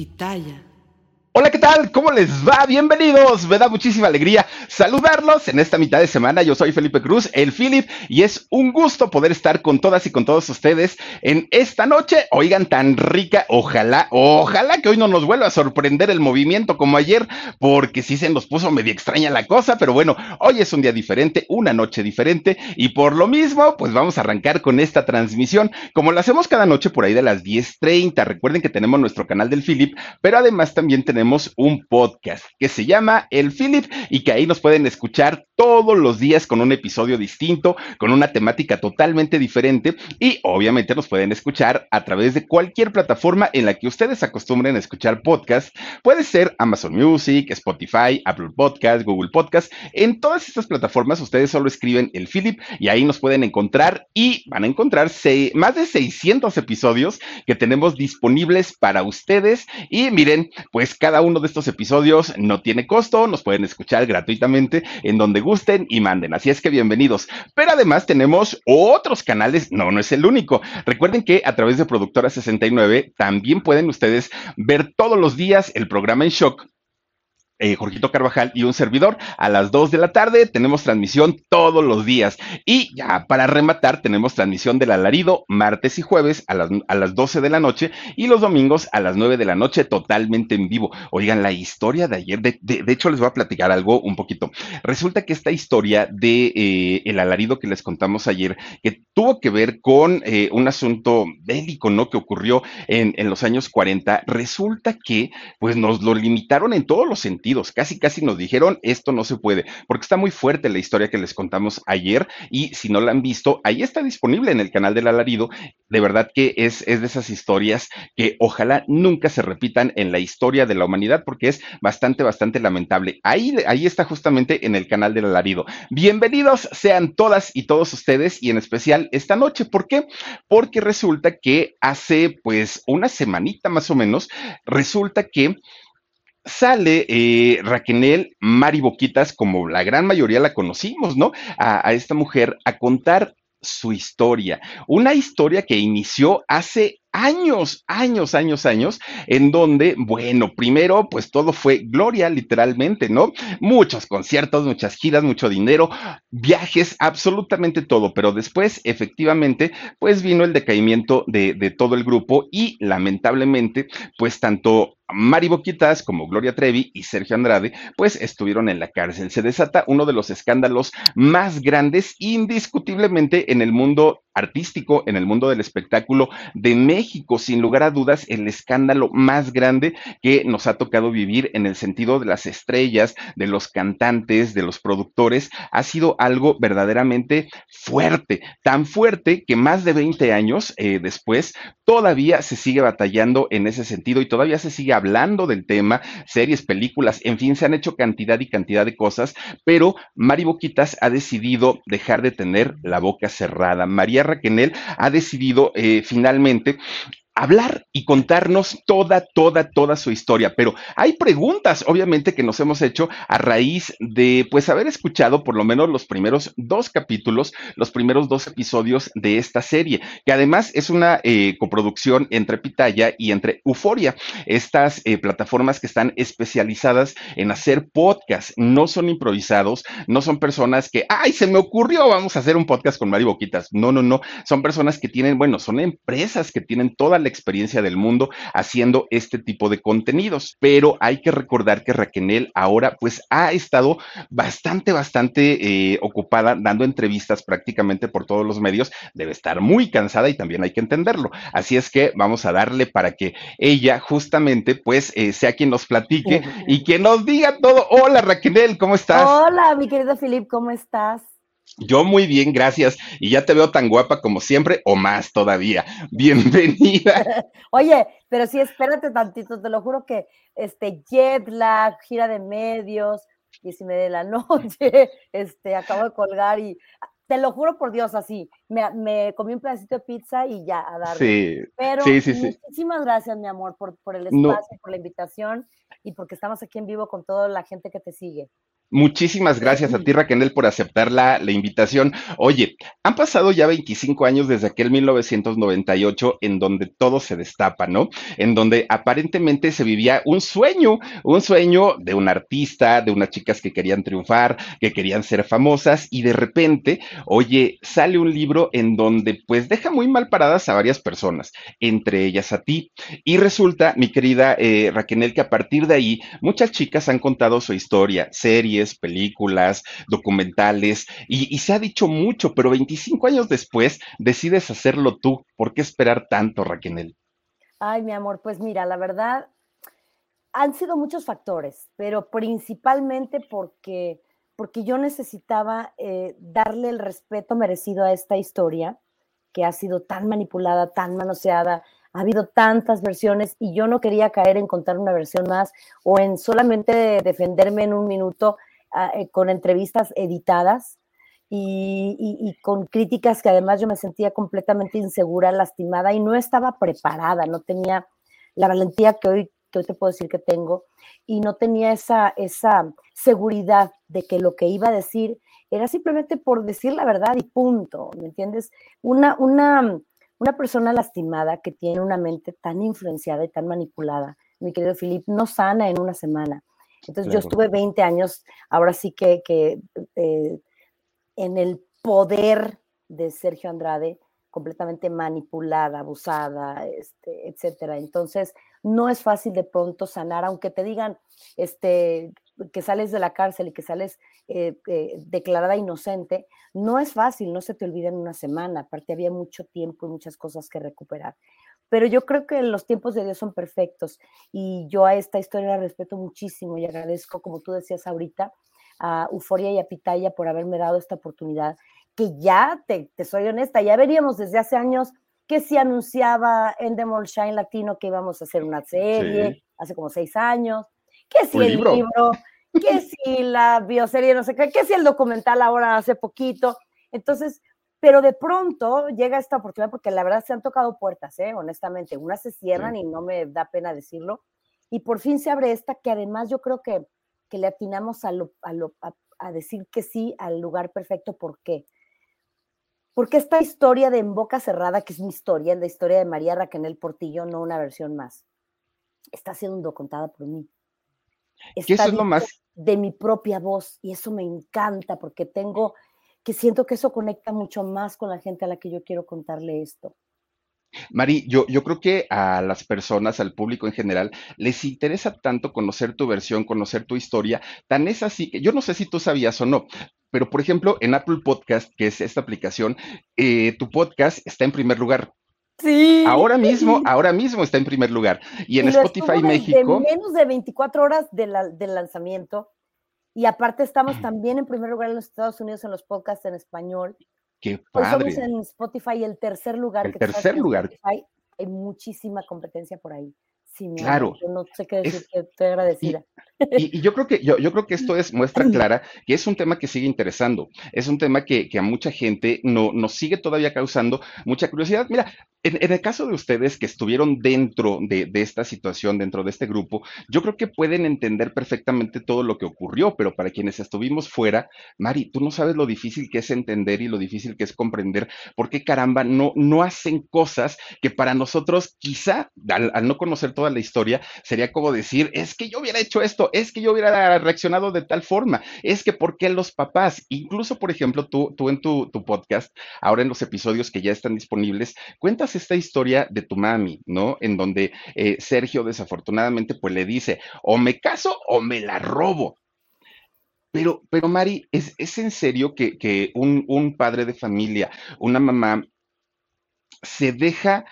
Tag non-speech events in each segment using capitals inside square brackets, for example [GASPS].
Pitaya. Hola, ¿qué tal? ¿Cómo les va? Bienvenidos. Me da muchísima alegría saludarlos en esta mitad de semana. Yo soy Felipe Cruz, el Philip, y es un gusto poder estar con todas y con todos ustedes en esta noche. Oigan, tan rica. Ojalá, ojalá que hoy no nos vuelva a sorprender el movimiento como ayer, porque sí se nos puso medio extraña la cosa, pero bueno, hoy es un día diferente, una noche diferente, y por lo mismo, pues vamos a arrancar con esta transmisión, como lo hacemos cada noche por ahí de las 10:30. Recuerden que tenemos nuestro canal del Philip, pero además también tenemos tenemos un podcast que se llama El Philip y que ahí nos pueden escuchar todos los días con un episodio distinto, con una temática totalmente diferente y obviamente nos pueden escuchar a través de cualquier plataforma en la que ustedes acostumbren a escuchar podcast. Puede ser Amazon Music, Spotify, Apple Podcast, Google Podcast. En todas estas plataformas ustedes solo escriben El Philip y ahí nos pueden encontrar y van a encontrar más de 600 episodios que tenemos disponibles para ustedes y miren, pues cada uno de estos episodios no tiene costo, nos pueden escuchar gratuitamente en donde gusten y manden. Así es que bienvenidos. Pero además tenemos otros canales, no, no es el único. Recuerden que a través de Productora 69 también pueden ustedes ver todos los días el programa en shock eh, Jorgito Carvajal y un servidor. A las 2 de la tarde tenemos transmisión todos los días. Y ya para rematar, tenemos transmisión del alarido martes y jueves a las, a las 12 de la noche y los domingos a las 9 de la noche totalmente en vivo. Oigan, la historia de ayer, de, de, hecho les voy a platicar algo un poquito. Resulta que esta historia de eh, el alarido que les contamos ayer, que tuvo que ver con eh, un asunto bélico, ¿no? Que ocurrió en, en los años 40, resulta que pues nos lo limitaron en todos los sentidos Casi, casi nos dijeron, esto no se puede, porque está muy fuerte la historia que les contamos ayer y si no la han visto, ahí está disponible en el canal del alarido. De verdad que es, es de esas historias que ojalá nunca se repitan en la historia de la humanidad porque es bastante, bastante lamentable. Ahí, ahí está justamente en el canal del alarido. Bienvenidos sean todas y todos ustedes y en especial esta noche. ¿Por qué? Porque resulta que hace pues una semanita más o menos, resulta que sale eh, Raquel Mari Boquitas, como la gran mayoría la conocimos, ¿no? A, esta mujer a contar su historia, una historia que inició hace años, años, años, años, en donde, bueno, primero, pues todo fue gloria, literalmente, ¿no? Muchos conciertos, muchas giras, mucho dinero, viajes, absolutamente todo, pero después, efectivamente, pues vino el decaimiento de, todo el grupo y lamentablemente, pues tanto Mari Boquitas como Gloria Trevi y Sergio Andrade, pues estuvieron en la cárcel. Se desata uno de los escándalos más grandes, indiscutiblemente, en el mundo artístico, en el mundo del espectáculo de México, sin lugar a dudas, el escándalo más grande que nos ha tocado vivir en el sentido de las estrellas, de los cantantes, de los productores, ha sido algo verdaderamente fuerte, tan fuerte que más de 20 años eh, después todavía se sigue batallando en ese sentido y todavía se sigue hablando del tema, series, películas, en fin, se han hecho cantidad y cantidad de cosas, pero Mari Boquitas ha decidido dejar de tener la boca cerrada. María Raquenel ha decidido eh, finalmente hablar y contarnos toda, toda, toda su historia. Pero hay preguntas, obviamente, que nos hemos hecho a raíz de, pues, haber escuchado por lo menos los primeros dos capítulos, los primeros dos episodios de esta serie, que además es una eh, coproducción entre Pitaya y entre Euforia, estas eh, plataformas que están especializadas en hacer podcasts, no son improvisados, no son personas que, ay, se me ocurrió, vamos a hacer un podcast con Mari Boquitas. No, no, no, son personas que tienen, bueno, son empresas que tienen toda la experiencia del mundo haciendo este tipo de contenidos. Pero hay que recordar que Raquel ahora pues ha estado bastante, bastante eh, ocupada dando entrevistas prácticamente por todos los medios. Debe estar muy cansada y también hay que entenderlo. Así es que vamos a darle para que ella justamente pues eh, sea quien nos platique [LAUGHS] y quien nos diga todo. Hola Raquel, ¿cómo estás? Hola, mi querido Filip, ¿cómo estás? Yo muy bien, gracias. Y ya te veo tan guapa como siempre o más todavía. [LAUGHS] Bienvenida. [LAUGHS] Oye, pero sí, espérate tantito, te lo juro que este jet lag, gira de medios, y si me de la [LAUGHS] noche, este, acabo de colgar y te lo juro por Dios, así, me, comí un pedacito de pizza y ya, a darle. Sí, pero sí, sí, sí. muchísimas gracias, mi amor, por, por el espacio, por la invitación y porque estamos aquí en vivo con toda la gente que te sigue. Muchísimas gracias a ti, Raquel, por aceptar la, invitación. Oye, han pasado ya 25 años desde aquel 1998 en donde todo se destapa, ¿no? En donde aparentemente se vivía un sueño, un sueño de un artista, de unas chicas que querían triunfar, que querían ser famosas y de repente, oye, sale un libro en donde pues deja muy mal paradas a varias personas, entre ellas a ti. Y resulta, mi querida eh, Raquel, que a partir de ahí muchas chicas han contado su historia, series, películas, documentales, y, se ha dicho mucho, pero 25 años después decides hacerlo tú. ¿Por qué esperar tanto, Raquel? Ay, mi amor, pues mira, la verdad, han sido muchos factores, pero principalmente porque, porque yo necesitaba eh, darle el respeto merecido a esta historia que ha sido tan manipulada, tan manoseada, ha habido tantas versiones y yo no quería caer en contar una versión más o en solamente defenderme en un minuto con entrevistas editadas y, con críticas que además yo me sentía completamente insegura, lastimada y no estaba preparada, no tenía la valentía que hoy, que hoy te puedo decir que tengo y no tenía esa, esa seguridad de que lo que iba a decir era simplemente por decir la verdad y punto, ¿me entiendes? Una, una, una persona lastimada que tiene una mente tan influenciada y tan manipulada, mi querido Filip, no sana en una semana. Entonces yo estuve 20 años, ahora sí que, eh, en el poder de Sergio Andrade, completamente manipulada, abusada, este, etcétera. Entonces, no es fácil de pronto sanar, aunque te digan este, que sales de la cárcel y que sales eh, eh, declarada inocente, no es fácil, no se te olvida en una semana. Aparte, había mucho tiempo y muchas cosas que recuperar. Pero yo creo que los tiempos de Dios son perfectos y yo a esta historia la respeto muchísimo y agradezco, como tú decías ahorita, a Euforia y a Pitaya por haberme dado esta oportunidad, que ya, te, soy honesta, ya veríamos desde hace años que se anunciaba en The Shine Latino que íbamos a hacer una serie, hace como seis años, que si el libro, que si la bioserie, no sé qué, que si el documental ahora hace poquito. Entonces, pero de pronto llega esta oportunidad porque la verdad se han tocado puertas, ¿eh? honestamente, unas se cierran y no me da pena decirlo, y por fin se abre esta que además yo creo que, que le atinamos a, lo, a, lo, a, decir que sí al lugar perfecto, ¿por qué? Porque esta historia de En Boca Cerrada, que es mi historia, la historia de María Raquel Portillo, no una versión más, está siendo contada por mí. Está eso es lo más... De mi propia voz, y eso me encanta porque tengo que siento que eso conecta mucho más con la gente a la que yo quiero contarle esto. Mari, yo, yo creo que a las personas, al público en general, les interesa tanto conocer tu versión, conocer tu historia. Tan es así que yo no sé si tú sabías o no, pero por ejemplo, en Apple Podcast, que es esta aplicación, eh, tu podcast está en primer lugar. Sí. Ahora mismo, [LAUGHS] ahora mismo está en primer lugar. Y en Spotify México. menos de 24 horas del lanzamiento y aparte estamos también en primer lugar en los Estados Unidos en los podcasts en español. Qué padre. somos en Spotify el tercer lugar. El tercer lugar. hay muchísima competencia por ahí. Claro. Yo no sé qué decir, estoy agradecida. Y, yo creo que yo, yo, creo que esto es muestra [LAUGHS] clara que es un tema que sigue interesando, es un tema que, que a mucha gente no, nos sigue todavía causando mucha curiosidad. Mira, en, el caso de ustedes que estuvieron dentro de, de, esta situación, dentro de este grupo, yo creo que pueden entender perfectamente todo lo que ocurrió, pero para quienes estuvimos fuera, Mari, tú no sabes lo difícil que es entender y lo difícil que es comprender por qué caramba no, no hacen cosas que para nosotros quizá, al, al no conocer toda la historia, sería como decir, es que yo hubiera hecho esto, es que yo hubiera reaccionado de tal forma, es que por qué los papás, incluso por ejemplo tú, tú en tu, tu podcast, ahora en los episodios que ya están disponibles, cuentas esta historia de tu mami, ¿no? En donde eh, Sergio desafortunadamente pues le dice, o me caso o me la robo. Pero, pero Mari, ¿es, es en serio que, que un, un padre de familia, una mamá, se deja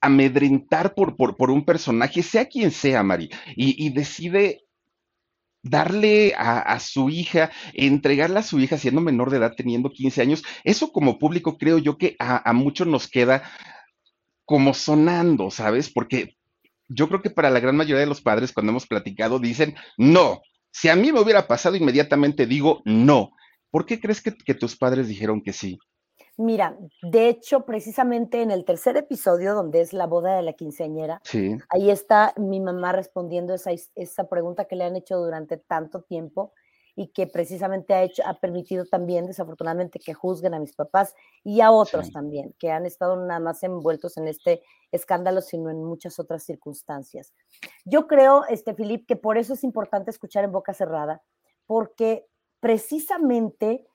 amedrentar por, por, por, un personaje, sea quien sea, Mari, y, decide darle a, a, su hija, entregarle a su hija siendo menor de edad, teniendo 15 años, eso como público creo yo que a, a muchos nos queda como sonando, ¿sabes? Porque yo creo que para la gran mayoría de los padres cuando hemos platicado dicen, no, si a mí me hubiera pasado inmediatamente digo no. ¿Por qué crees que tus padres dijeron que sí? Mira, de hecho, precisamente en el tercer episodio, donde es la boda de la quinceañera, sí. ahí está mi mamá respondiendo esa, esa pregunta que le han hecho durante tanto tiempo y que precisamente ha, hecho, ha permitido también, desafortunadamente, que juzguen a mis papás y a otros sí. también, que han estado nada más envueltos en este escándalo, sino en muchas otras circunstancias. Yo creo, este, Filip, que por eso es importante escuchar en boca cerrada, porque precisamente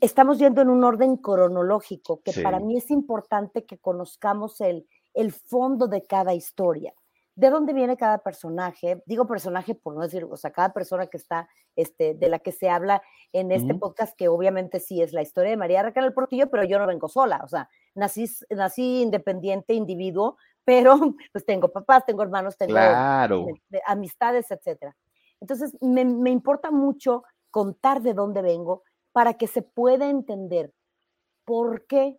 estamos yendo en un orden cronológico, que sí. para mí es importante que conozcamos el, el fondo de cada historia. ¿De dónde viene cada personaje? Digo personaje por no decir, o sea, cada persona que está, este, de la que se habla en este uh -huh. podcast, que obviamente sí es la historia de María Raquel del Portillo, pero yo no vengo sola, o sea, nací, nací independiente, individuo, [LAUGHS] pero pues tengo papás, tengo hermanos, tengo claro. amistades, etcétera. Entonces, me, me importa mucho contar de dónde vengo, para que se pueda entender por qué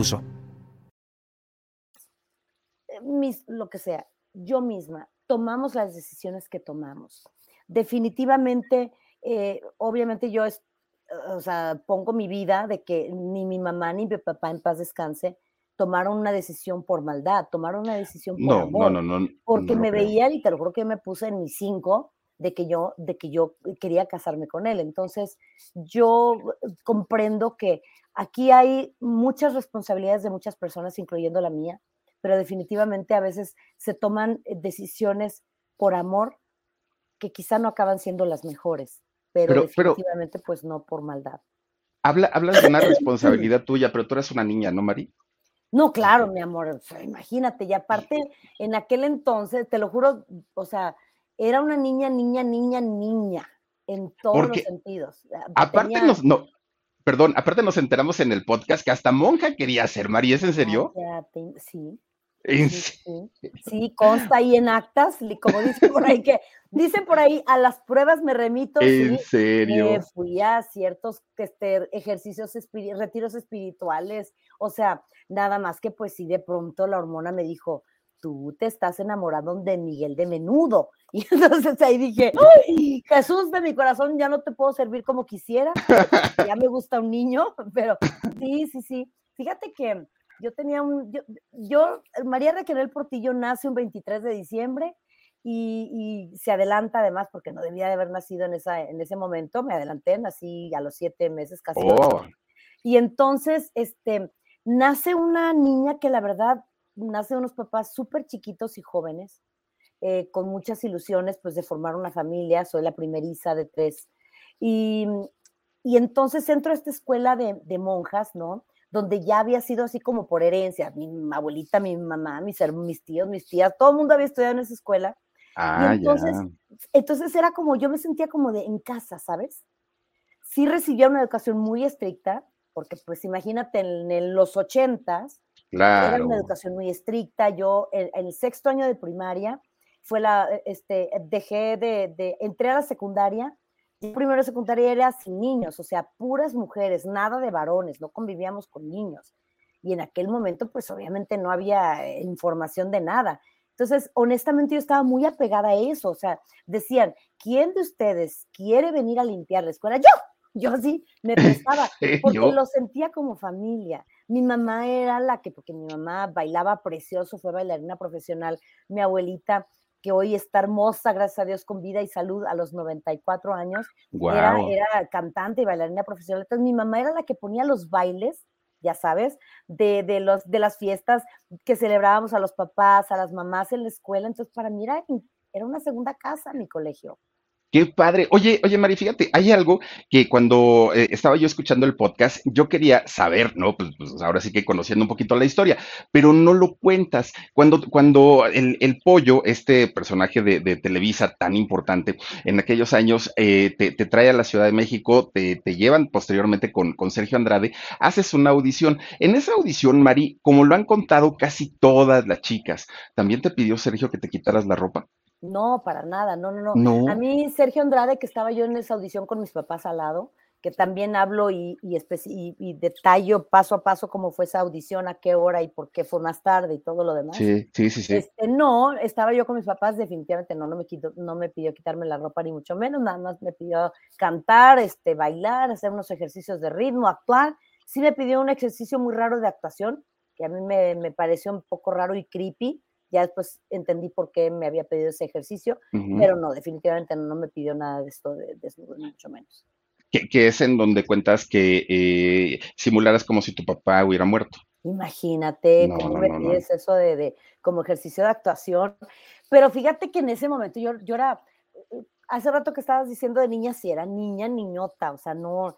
uso. Mis, lo que sea, yo misma, tomamos las decisiones que tomamos. Definitivamente, eh, obviamente yo, es, o sea, pongo mi vida de que ni mi mamá ni mi papá en paz descanse tomaron una decisión por maldad, tomaron una decisión por no, amor, no, no, no, porque no me creo. veían y te lo juro que me puse en mis cinco de que yo, de que yo quería casarme con él. Entonces, yo comprendo que aquí hay muchas responsabilidades de muchas personas, incluyendo la mía, pero definitivamente a veces se toman eh, decisiones por amor que quizá no acaban siendo las mejores, pero, Pero, pero definitivamente pues no por maldad. habla, hablas de una responsabilidad tuya, pero tú eres una niña, ¿no, Mari? No, claro, mi amor, imagínate, y aparte en aquel entonces, te lo juro, o sea, era una niña, niña, niña, niña, en todos los sentidos. Ah, aparte Tenía, nos, no, perdón, aparte nos enteramos en el podcast que hasta monja quería ser, Mari, ¿es en serio? cállate, sí, ¿En sí, se- sí, sí, consta ahí en actas, como dicen por ahí que, dicen por ahí, a las pruebas me remito, ¿En sí, serio? me fui a ciertos este, ejercicios, retiros espirituales, o sea, nada más que pues sí, de pronto la hormona me dijo, tú te estás enamorando de Miguel de Menudo. [LAUGHS] Y entonces ahí dije, [LAUGHS] ¡ay, Jesús de mi corazón, ya no te puedo servir como quisiera, ya me gusta un niño, [LAUGHS] pero sí, sí, sí. Fíjate que yo tenía un, yo, yo María Raquel Portillo nace un 23 de diciembre y, y, se adelanta además porque no debía de haber nacido en, esa, en ese momento, me adelanté, nací a los siete meses, casi. Oh, Y entonces, este, nace una niña que la verdad, nace de unos papás súper chiquitos y jóvenes, eh, con muchas ilusiones, pues, de formar una familia, soy la primeriza de tres. Y, y entonces entro a esta escuela de, de monjas, ¿no? donde ya había sido así como por herencia, mi abuelita, mi mamá, mis, mis tíos, mis tías, todo el mundo había estudiado en esa escuela, Ah, entonces, entonces era como, yo me sentía como de en casa, ¿sabes? Sí recibía una educación muy estricta, porque pues imagínate en, los ochentas, claro. era una educación muy estricta. Yo en, el sexto año de primaria fue la, este, dejé de, de, entré a la secundaria. Yo primero de secundaria era sin niños, o sea, puras mujeres, nada de varones, no convivíamos con niños. Y en aquel momento, pues obviamente no había eh, información de nada. Entonces, honestamente, yo estaba muy apegada a eso. O sea, decían, ¿quién de ustedes quiere venir a limpiar la escuela? Yo, yo sí me prestaba, [LAUGHS] porque lo sentía como familia. Mi mamá era la que, porque mi mamá bailaba precioso, fue bailarina profesional. Mi abuelita, que hoy está hermosa, gracias a Dios, con vida y salud a los 94 años, era, era cantante y bailarina profesional. Entonces, mi mamá era la que ponía los bailes ya sabes, de, de, los, de las fiestas que celebrábamos a los papás, a las mamás en la escuela. Entonces, para mí era, era una segunda casa mi colegio. Qué padre. Oye, oye, Mari, fíjate, hay algo que cuando eh, estaba yo escuchando el podcast, yo quería saber, ¿no? Pues, pues, ahora sí que conociendo un poquito la historia, pero no lo cuentas. Cuando, cuando el, el pollo, este personaje de, de, Televisa tan importante, en aquellos años eh, te, te, trae a la Ciudad de México, te, te llevan posteriormente con, con Sergio Andrade, haces una audición. En esa audición, Mari, como lo han contado casi todas las chicas, ¿también te pidió Sergio que te quitaras la ropa? No, para nada, no, no, no, A mí, Sergio Andrade, que estaba yo en esa audición con mis papás al lado, que también hablo y, y, detallo paso a paso cómo fue esa audición, a qué hora y por qué fue más tarde y todo lo demás. Sí, sí, sí. sí. Este, no, estaba yo con mis papás, definitivamente no, no me, quito, no me pidió quitarme la ropa ni mucho menos, nada más me pidió cantar, este, bailar, hacer unos ejercicios de ritmo, actuar. Sí me pidió un ejercicio muy raro de actuación, que a mí me, me pareció un poco raro y creepy, ya después entendí por qué me había pedido ese ejercicio, pero no, definitivamente no, me pidió nada de esto de desnudo, ni mucho menos. Que, es en donde cuentas que eh, simularas como si tu papá hubiera muerto. Imagínate cómo me pides eso de, como ejercicio de actuación. Pero fíjate que en ese momento yo, yo era, hace rato que estabas diciendo de niña, si era niña, niñota, o sea, no,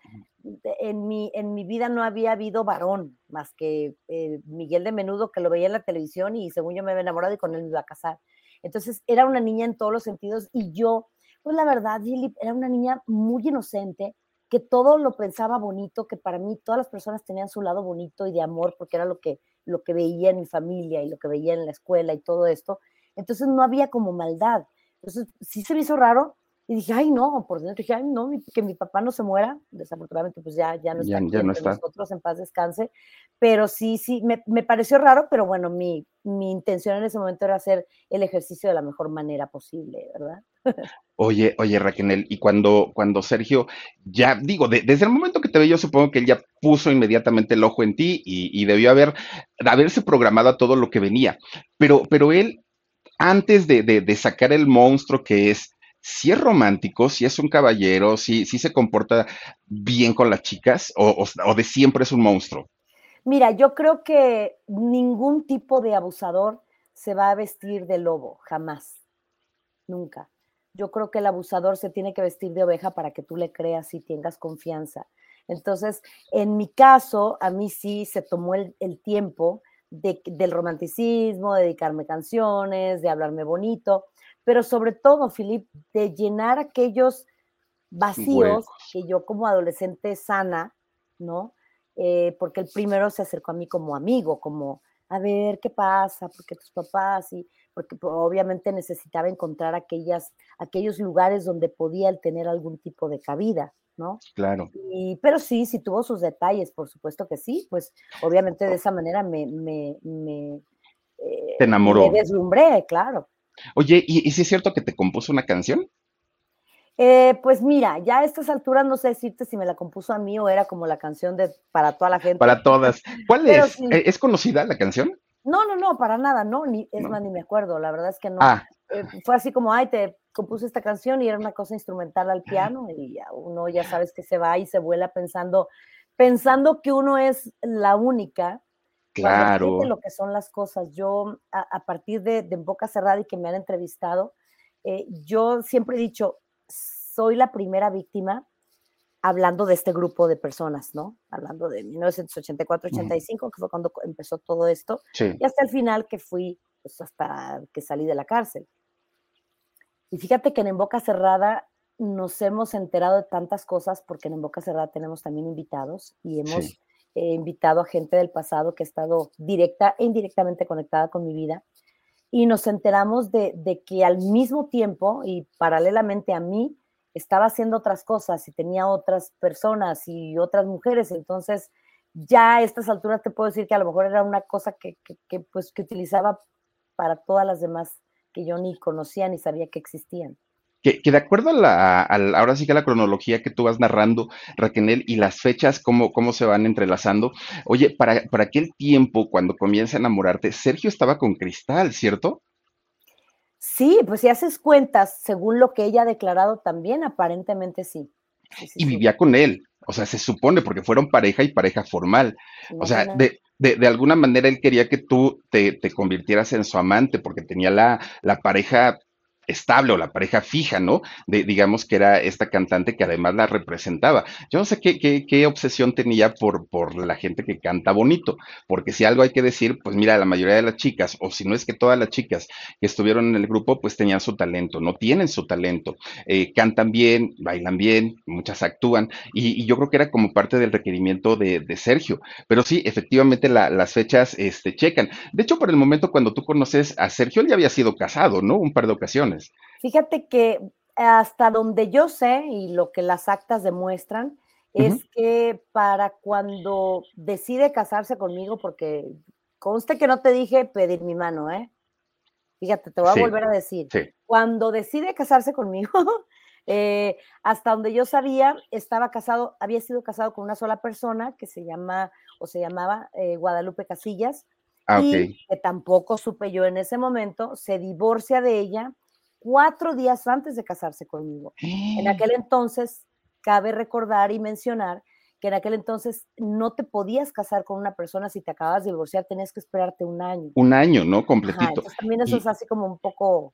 en mi, en mi vida no había habido varón, más que eh, Miguel de Menudo, que lo veía en la televisión y según yo me había enamorado y con él me iba a casar. Entonces, era una niña en todos los sentidos y yo, pues la verdad, Gilip, era una niña muy inocente, que todo lo pensaba bonito, que para mí todas las personas tenían su lado bonito y de amor, porque era lo que, lo que veía en mi familia y lo que veía en la escuela y todo esto. Entonces, no había como maldad. Entonces, sí se me hizo raro, y dije, ay, no, por dentro dije, ay, no, que mi papá no se muera. Desafortunadamente, pues ya, ya no está, ya, no está. nosotros, en paz descanse. Pero sí, sí, me, me, pareció raro, pero bueno, mi, mi intención en ese momento era hacer el ejercicio de la mejor manera posible, ¿verdad? Oye, oye, Raquel, y cuando, cuando Sergio, ya digo, desde el momento que te ve, yo supongo que él ya puso inmediatamente el ojo en ti y, y debió haber, haberse programado a todo lo que venía. Pero, pero él, antes de, de, de sacar el monstruo que es, si es romántico, si es un caballero, si, si se comporta bien con las chicas o, o, de siempre es un monstruo. Mira, yo creo que ningún tipo de abusador se va a vestir de lobo, jamás, nunca. Yo creo que el abusador se tiene que vestir de oveja para que tú le creas y tengas confianza. Entonces, en mi caso, a mí sí se tomó el, el tiempo de, del romanticismo, de dedicarme canciones, de hablarme bonito, pero sobre todo, Filip, de llenar aquellos vacíos que yo como adolescente sana, ¿no? Eh, porque el primero se acercó a mí como amigo, como, a ver, ¿qué pasa? Porque tus papás y porque pues, obviamente necesitaba encontrar aquellas, aquellos lugares donde podía tener algún tipo de cabida, ¿no? Claro. Y, pero sí, sí tuvo sus detalles, por supuesto que sí, pues obviamente de esa manera me, me, me eh, Te enamoró. Me deslumbré, claro. Oye, ¿y, si es cierto que te compuso una canción? Eh, pues mira, ya a estas alturas no sé decirte si me la compuso a mí o era como la canción de para toda la gente. Para todas. ¿Cuál es? ¿E-, ¿Es conocida la canción? No, no, no, para nada, no, ni, es más, ni me acuerdo, la verdad es que no. Ah. Eh, fue así como, ay, te compuse esta canción y era una cosa instrumental al piano y ya uno ya sabes que se va y se vuela pensando, pensando que uno es la única Claro. lo que son las cosas. Yo, a, partir de, de, Boca Cerrada y que me han entrevistado, eh, yo siempre he dicho, soy la primera víctima hablando de este grupo de personas, ¿no? Hablando de 1984-85, que fue cuando empezó todo esto, y hasta el final que fui, pues hasta que salí de la cárcel. Y fíjate que en, Boca Cerrada nos hemos enterado de tantas cosas porque en, Boca Cerrada tenemos también invitados y hemos eh, invitado a gente del pasado que ha estado directa e indirectamente conectada con mi vida. Y nos enteramos de, de que al mismo tiempo y paralelamente a mí, estaba haciendo otras cosas y tenía otras personas y otras mujeres. Entonces, ya a estas alturas te puedo decir que a lo mejor era una cosa que, pues, que utilizaba para todas las demás que yo ni conocía ni sabía que existían. Que, de acuerdo a la, ahora sí que la cronología que tú vas narrando, Raquel, y las fechas, cómo, cómo se van entrelazando, oye, para, para aquel tiempo, cuando comienza a enamorarte, Sergio estaba con Cristal, ¿cierto? Sí, pues si haces cuentas, según lo que ella ha declarado también, aparentemente sí. y vivía con él, o sea, se supone, porque fueron pareja y pareja formal. O sea, de, de, de, alguna manera él quería que tú te, te, convirtieras en su amante, porque tenía la, la pareja estable o la pareja fija, ¿no? De, digamos que era esta cantante que además la representaba. Yo no sé qué, qué, qué, obsesión tenía por, la gente que canta bonito, porque si algo hay que decir, pues mira, la mayoría de las chicas, o si no es que todas las chicas que estuvieron en el grupo, pues tenían su talento, no tienen su talento, eh, cantan bien, bailan bien, muchas actúan, y, y, yo creo que era como parte del requerimiento de, de Sergio, pero sí, efectivamente la, las fechas este, checan. De hecho, por el momento cuando tú conoces a Sergio, él ya había sido casado, ¿no? Un par de ocasiones. Fíjate que hasta donde yo sé y lo que las actas demuestran es que para cuando decide casarse conmigo, porque conste que no te dije pedir mi mano, ¿eh? Fíjate, te voy a volver a decir. Cuando decide casarse conmigo, [LAUGHS] eh, hasta donde yo sabía, estaba casado, había sido casado con una sola persona que se llama o se llamaba eh, Guadalupe Casillas. Ah, y que tampoco supe yo en ese momento, se divorcia de ella cuatro días antes de casarse conmigo. En aquel entonces, cabe recordar y mencionar que en aquel entonces no te podías casar con una persona si te acabas de divorciar, tenías que esperarte un año. Un año, ¿no? Completito. también eso es así como un poco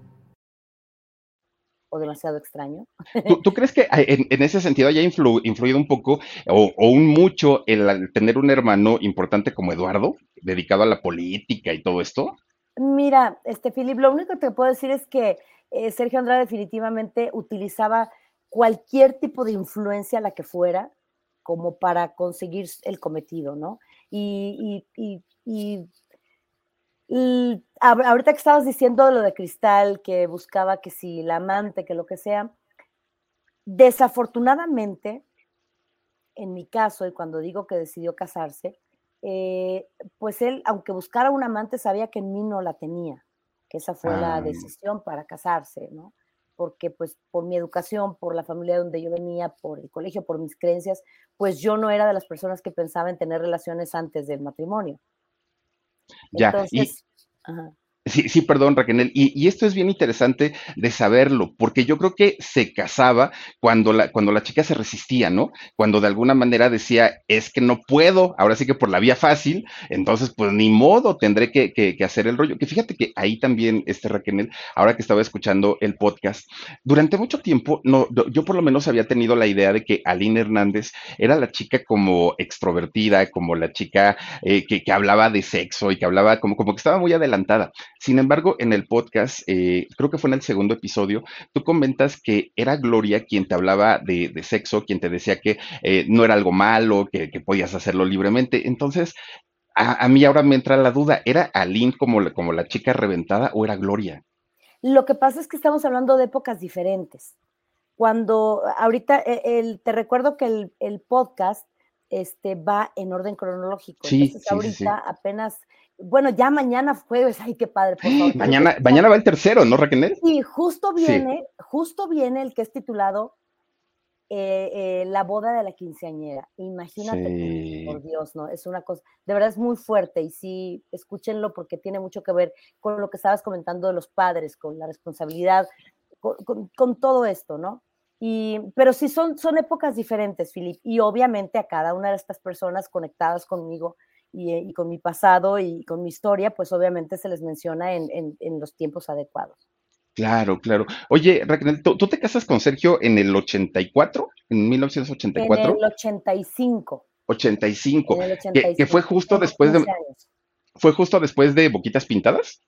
o demasiado extraño. ¿Tú, crees que en, ese sentido haya influido un poco o, un mucho el, tener un hermano importante como Eduardo, dedicado a la política y todo esto? Mira, este Filip, lo único que te puedo decir es que eh, Sergio Andrade definitivamente utilizaba cualquier tipo de influencia, la que fuera, como para conseguir el cometido, ¿no? y, y, y ahorita que estabas diciendo lo de Cristal, que buscaba que si la amante, que lo que sea, desafortunadamente, en mi caso, y cuando digo que decidió casarse, eh, pues él, aunque buscara un amante, sabía que en mí no la tenía, que esa fue la ah. decisión para casarse, ¿no? Porque pues por mi educación, por la familia donde yo venía, por el colegio, por mis creencias, pues yo no era de las personas que pensaba en tener relaciones antes del matrimonio. Ya, y, Sí, sí, perdón, Raquel. Y, esto es bien interesante de saberlo, porque yo creo que se casaba cuando la, cuando la chica se resistía, ¿no? Cuando de alguna manera decía, es que no puedo, ahora sí que por la vía fácil, entonces pues ni modo, tendré que, que, que hacer el rollo. Que fíjate que ahí también, este Raquel, ahora que estaba escuchando el podcast, durante mucho tiempo, no, yo por lo menos había tenido la idea de que Aline Hernández era la chica como extrovertida, como la chica eh, que, que hablaba de sexo y que hablaba como, como que estaba muy adelantada. Sin embargo, en el podcast, eh, creo que fue en el segundo episodio, tú comentas que era Gloria quien te hablaba de, sexo, quien te decía que eh, no era algo malo, que, podías hacerlo libremente. Entonces, a, mí ahora me entra la duda, ¿era Aline como, como la chica reventada o era Gloria? Lo que pasa es que estamos hablando de épocas diferentes. Cuando ahorita e, te recuerdo que el, podcast este, va en orden cronológico. Sí, Entonces, ahorita apenas bueno, ya mañana jueves, ay, qué padre, por favor. [GASPS] Mañana, mañana va el tercero, ¿no, Raquel? Sí, justo viene, justo viene el que es titulado eh, eh, La boda de la quinceañera. Imagínate, por Dios, ¿no? Es una cosa, de verdad es muy fuerte y sí, escúchenlo porque tiene mucho que ver con lo que estabas comentando de los padres, con la responsabilidad con, todo esto, ¿no? Y, pero sí son, son épocas diferentes, Filip, y obviamente a cada una de estas personas conectadas conmigo y, y, con mi pasado y con mi historia, pues obviamente se les menciona en, en, en los tiempos adecuados. Claro, claro. Oye, Raquel, ¿tú, te casas con Sergio en el 84, en 1984? En el 85. 85, en el 85. Que, fue justo después de... ¿Fue justo después de Boquitas Pintadas?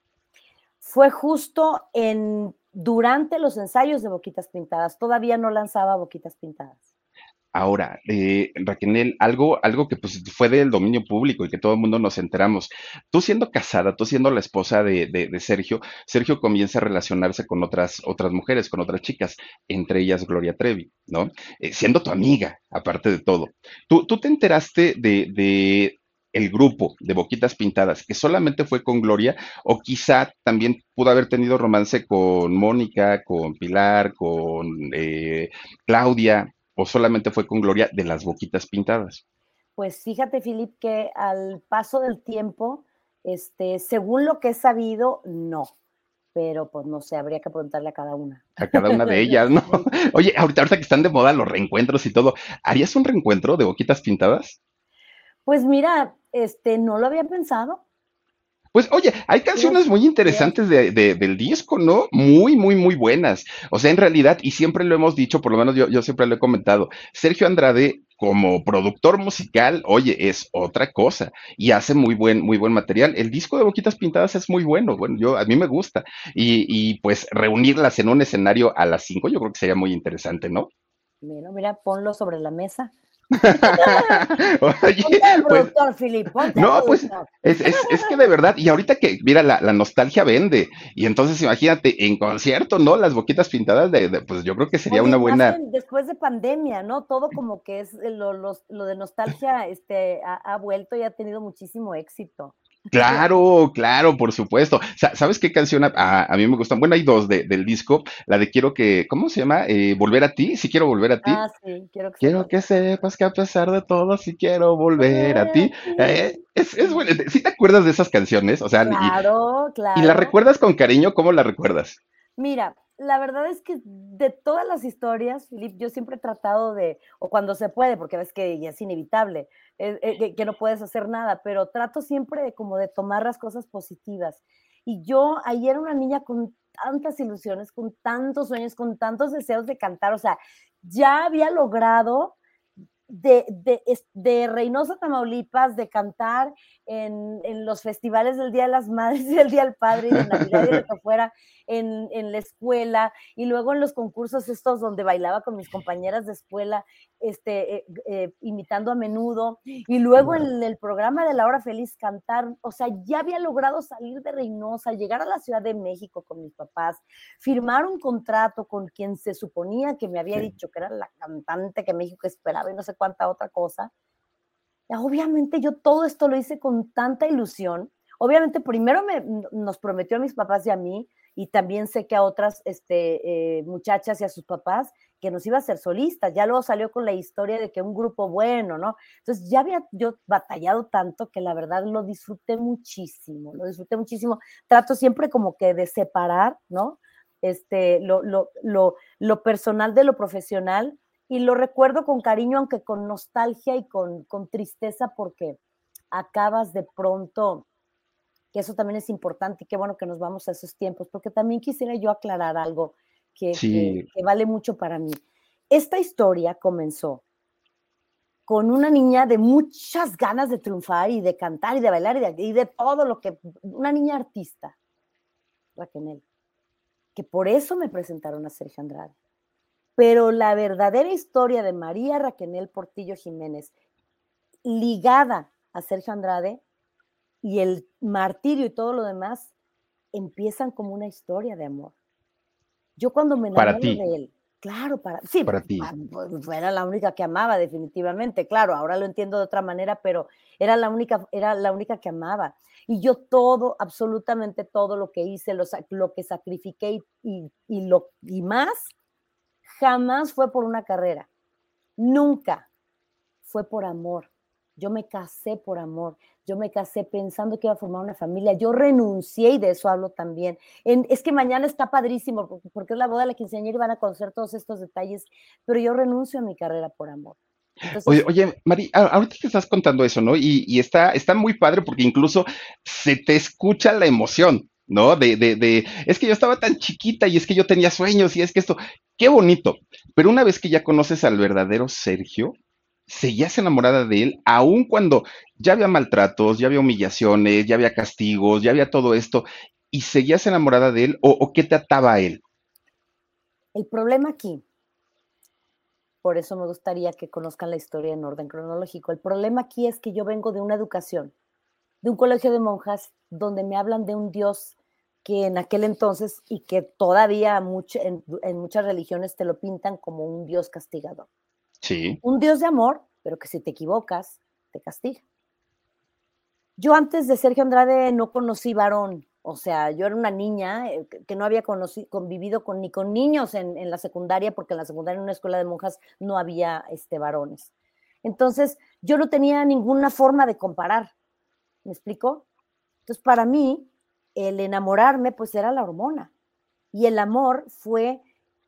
Fue justo en durante los ensayos de Boquitas Pintadas. Todavía no lanzaba Boquitas Pintadas. Ahora, eh, Raquel, algo, algo que pues, fue del dominio público y que todo el mundo nos enteramos. Tú siendo casada, tú siendo la esposa de, Sergio, Sergio comienza a relacionarse con otras, otras mujeres, con otras chicas, entre ellas Gloria Trevi, ¿no? Eh, siendo tu amiga, aparte de todo. ¿Tú, tú te enteraste de, de el grupo de Boquitas Pintadas, que solamente fue con Gloria, o quizá también pudo haber tenido romance con Mónica, con Pilar, con eh, Claudia, o solamente fue con Gloria de las Boquitas Pintadas. Pues fíjate, Filip, que al paso del tiempo, este, según lo que he sabido, no. Pero pues no sé, habría que preguntarle a cada una. A cada una de ellas, ¿no? [LAUGHS] Oye, ahorita, ahorita que están de moda los reencuentros y todo, ¿harías un reencuentro de Boquitas Pintadas? Pues mira, este, no lo había pensado. Pues oye, hay canciones muy interesantes de, del disco, ¿no? Muy, muy, muy buenas. O sea, en realidad, y siempre lo hemos dicho, por lo menos yo, yo siempre lo he comentado, Sergio Andrade como productor musical, oye, es otra cosa y hace muy buen, muy buen material. El disco de Boquitas Pintadas es muy bueno, bueno, yo a mí me gusta y, y pues reunirlas en un escenario a las cinco, yo creo que sería muy interesante, ¿no? Mira, mira, ponlo sobre la mesa. [LAUGHS] Oye, pues, no, pues es, es, que de verdad, y ahorita que, mira, la, nostalgia vende, y entonces imagínate, en concierto, ¿no? Las boquitas pintadas, de, pues yo creo que sería una buena... Después de pandemia, ¿no? Todo como que es lo, lo de nostalgia este, ha, ha vuelto y ha tenido muchísimo éxito. Claro, claro, por supuesto. ¿Sabes qué canción a, mí me gustan? Bueno, hay dos del disco. La de Quiero que, ¿cómo se llama? Eh, volver a ti, si quiero volver a ti. Ah, sí, quiero que Quiero que sepas que a pesar de todo, si quiero volver a ti. Eh, es, es bueno. ¿Sí te acuerdas de esas canciones? O sea, claro, claro. ¿Y la recuerdas con cariño? ¿Cómo la recuerdas? Mira, la verdad es que de todas las historias, Filip, yo siempre he tratado de, o cuando se puede, porque ves que ya es inevitable, eh, eh, que, no puedes hacer nada, pero trato siempre de, como de tomar las cosas positivas. Y yo ayer era una niña con tantas ilusiones, con tantos sueños, con tantos deseos de cantar, o sea, ya había logrado de, de, de, Reynosa, Tamaulipas, de cantar en, en, los festivales del Día de las Madres y del Día del Padre y de Navidad y de que fuera, en, en, la escuela, y luego en los concursos estos donde bailaba con mis compañeras de escuela, este, eh, eh, imitando a menudo, y luego en el programa de La Hora Feliz cantar, o sea, ya había logrado salir de Reynosa, llegar a la Ciudad de México con mis papás, firmar un contrato con quien se suponía que me había dicho que era la cantante que México esperaba y no sé cuánta otra cosa. Obviamente yo todo esto lo hice con tanta ilusión. Obviamente primero me, nos prometió a mis papás y a mí, y también sé que a otras este, eh, muchachas y a sus papás que nos iba a ser solistas. Ya luego salió con la historia de que un grupo bueno, ¿no? Entonces ya había yo batallado tanto que la verdad lo disfruté muchísimo, lo disfruté muchísimo. Trato siempre como que de separar, ¿no? Este, lo, lo, lo, lo personal de lo profesional y lo recuerdo con cariño, aunque con nostalgia y con, con tristeza, porque acabas de pronto que eso también es importante y qué bueno que nos vamos a esos tiempos, porque también quisiera yo aclarar algo que, vale mucho para mí. Esta historia comenzó con una niña de muchas ganas de triunfar y de cantar y de bailar y de, y de todo lo que, una niña artista, Raquel, que por eso me presentaron a Sergio Andrade. Pero la verdadera historia de María Raquel Portillo Jiménez, ligada a Sergio Andrade, y el martirio y todo lo demás empiezan como una historia de amor. Yo cuando me enamoré de él, claro, para sí, para ti. Pues, era la única que amaba definitivamente, claro, ahora lo entiendo de otra manera, pero era la única era la única que amaba. Y yo todo, absolutamente todo lo que hice, lo, lo que sacrifiqué y, y, lo, y más, jamás fue por una carrera. Nunca fue por amor Yo me casé por amor, yo me casé pensando que iba a formar una familia, yo renuncié y de eso hablo también. es que mañana está padrísimo porque es la boda de la quinceañera y van a conocer todos estos detalles, pero yo renuncio a mi carrera por amor. oye, oye, Mari, ahorita te estás contando eso, ¿no? Y, está, está muy padre porque incluso se te escucha la emoción, ¿no? De, de, de, es que yo estaba tan chiquita y es que yo tenía sueños y es que esto, qué bonito. Pero una vez que ya conoces al verdadero Sergio, seguías enamorada de él, aun cuando ya había maltratos, ya había humillaciones, ya había castigos, ya había todo esto, y seguías enamorada de él, o, qué te ataba a él. El problema aquí, por eso me gustaría que conozcan la historia en orden cronológico, el problema aquí es que yo vengo de una educación, de un colegio de monjas, donde me hablan de un Dios que en aquel entonces y que todavía en muchas religiones te lo pintan como un Dios castigador. Un Dios de amor, pero que si te equivocas, te castiga. Yo antes de Sergio Andrade no conocí varón, o sea, yo era una niña eh, que no había convivido con, ni con niños en, la secundaria, porque en la secundaria en una escuela de monjas no había este, varones. Entonces, yo no tenía ninguna forma de comparar. ¿Me explico? Entonces, para mí, el enamorarme, pues era la hormona. Y el amor fue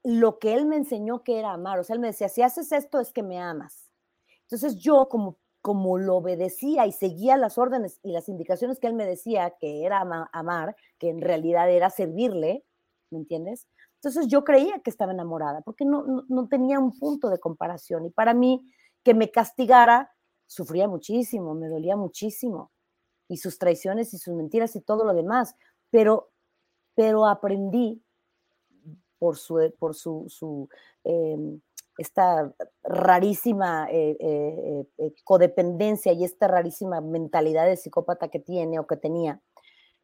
lo que él me enseñó que era amar. O sea, él me decía, si haces esto es que me amas. Entonces yo como, como lo obedecía y seguía las órdenes y las indicaciones que él me decía que era amar, que en realidad era servirle, ¿me entiendes? Entonces yo creía que estaba enamorada porque no, no, no tenía un punto de comparación. Y para mí, que me castigara, sufría muchísimo, me dolía muchísimo. Y sus traiciones y sus mentiras y todo lo demás. Pero, pero aprendí por su, eh, por su, em, esta rarísima eh, eh, codependencia y esta rarísima mentalidad de psicópata que tiene o que tenía,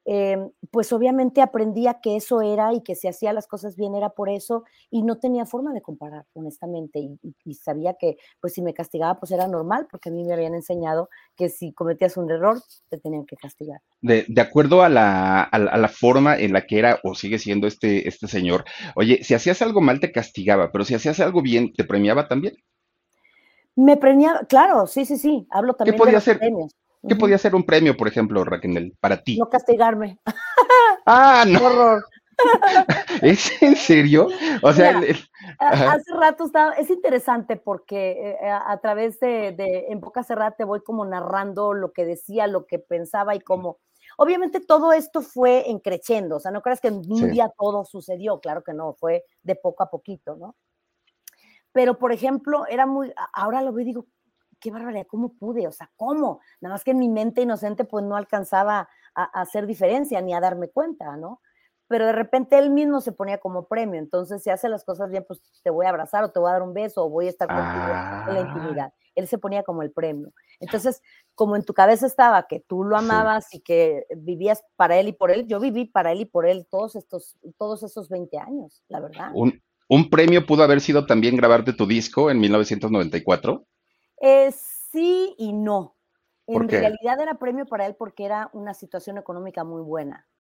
Em, pues obviamente aprendía que eso era y que si hacía las cosas bien era por eso y no tenía forma de comparar, honestamente, y, sabía que pues si me castigaba pues era normal porque a mí me habían enseñado que si cometías un error te tenían que castigar. De, acuerdo a la, a, la, forma en la que era o sigue siendo este, este señor, oye, si hacías algo mal te castigaba, pero si hacías algo bien te premiaba también. Me premiaba, claro, sí, sí, sí, hablo también ¿Qué podía de premios. ¿Qué podía ser un premio, por ejemplo, Raquel, para ti? No castigarme. [LAUGHS] Ah, no. Horror. [LAUGHS] ¿Es en serio? O sea, hace rato estaba, es interesante porque eh, eh, a, través de, en boca cerrada te voy como narrando lo que decía, lo que pensaba y cómo. Obviamente todo esto fue encreciendo, o sea, no creas que en un día todo sucedió, claro que no, fue de poco a poquito, ¿no? Pero, por ejemplo, era muy, ahora lo veo y digo, qué barbaridad, ¿cómo pude? O sea, ¿cómo? Nada más que en mi mente inocente pues no alcanzaba a, hacer diferencia ni a darme cuenta, ¿no? Pero de repente él mismo se ponía como premio, entonces si hace las cosas bien, pues te voy a abrazar o te voy a dar un beso o voy a estar contigo en la ah. intimidad. Él se ponía como el premio. Entonces, como en tu cabeza estaba que tú lo amabas y que vivías para él y por él, yo viví para él y por él todos estos, todos esos 20 años, la verdad. Un, un premio pudo haber sido también grabarte tu disco en 1994. Eh, sí y no. En realidad era premio para él porque era una situación económica muy buena.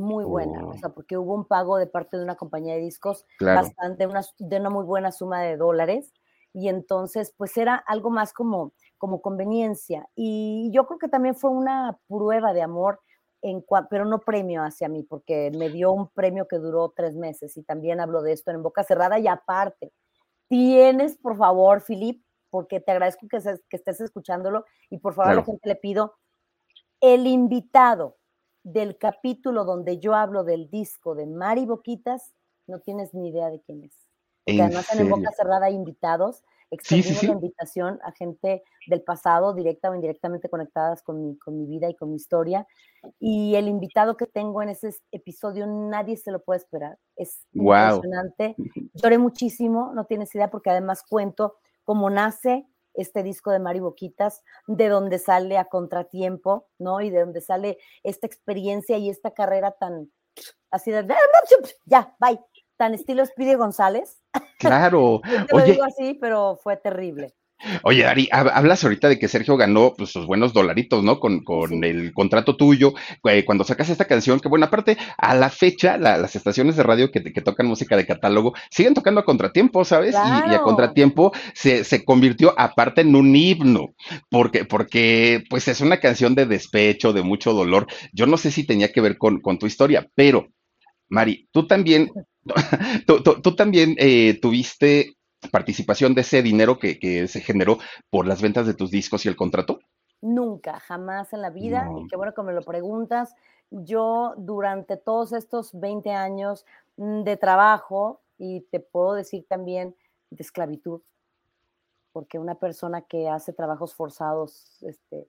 muy buena, o oh. sea, porque hubo un pago de parte de una compañía de discos bastante, una, de una muy buena suma de dólares, y entonces, pues era algo más como, como conveniencia. Y yo creo que también fue una prueba de amor, en pero no premio hacia mí, porque me dio un premio que duró tres meses, y también hablo de esto en boca cerrada, y aparte, tienes, por favor, Filip, porque te agradezco que, que estés escuchándolo, y por favor, a la gente le pido, el invitado del capítulo donde yo hablo del disco de Mari Boquitas, no tienes ni idea de quién es. Porque además en Boca Cerrada invitados, extendimos la invitación a gente del pasado, directa o indirectamente conectadas con mi, con mi vida y con mi historia. Y el invitado que tengo en ese episodio, nadie se lo puede esperar. Es impresionante. Lloré muchísimo, no tienes idea, porque además cuento cómo nace este disco de Mari Boquitas, de donde sale a contratiempo, ¿no? Y de donde sale esta experiencia y esta carrera tan así de ya, bye, tan estilo Speedy González. Claro. [LAUGHS] Te lo digo así, pero fue terrible. Oye, Ari, hablas ahorita de que Sergio ganó pues, sus buenos dolaritos, ¿no? Con, con el contrato tuyo, eh, cuando sacas esta canción, que bueno, aparte, a la fecha, las estaciones de radio que, que, tocan música de catálogo siguen tocando a contratiempo, ¿sabes? Y, a contratiempo se, se, convirtió aparte en un himno, porque, porque pues es una canción de despecho, de mucho dolor. Yo no sé si tenía que ver con, con tu historia, pero, Mari, tú también, [LAUGHS] tú, tú, también eh, tuviste participación de ese dinero que, se generó por las ventas de tus discos y el contrato? Nunca, jamás en la vida. Y qué bueno que me lo preguntas. Yo durante todos estos 20 años mm, de trabajo, y te puedo decir también de esclavitud, porque una persona que hace trabajos forzados, este,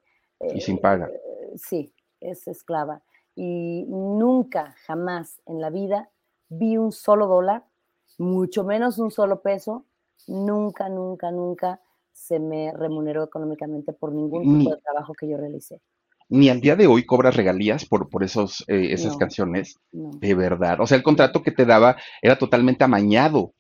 y sin paga. Eh, sí, es esclava. Y nunca, jamás en la vida vi un solo dólar, mucho menos un solo peso nunca, nunca, nunca se me remuneró económicamente por ningún tipo de trabajo que yo realicé. Ni al día de hoy cobras regalías por, por esos, eh, esas canciones. De verdad. O sea, el contrato que te daba era totalmente amañado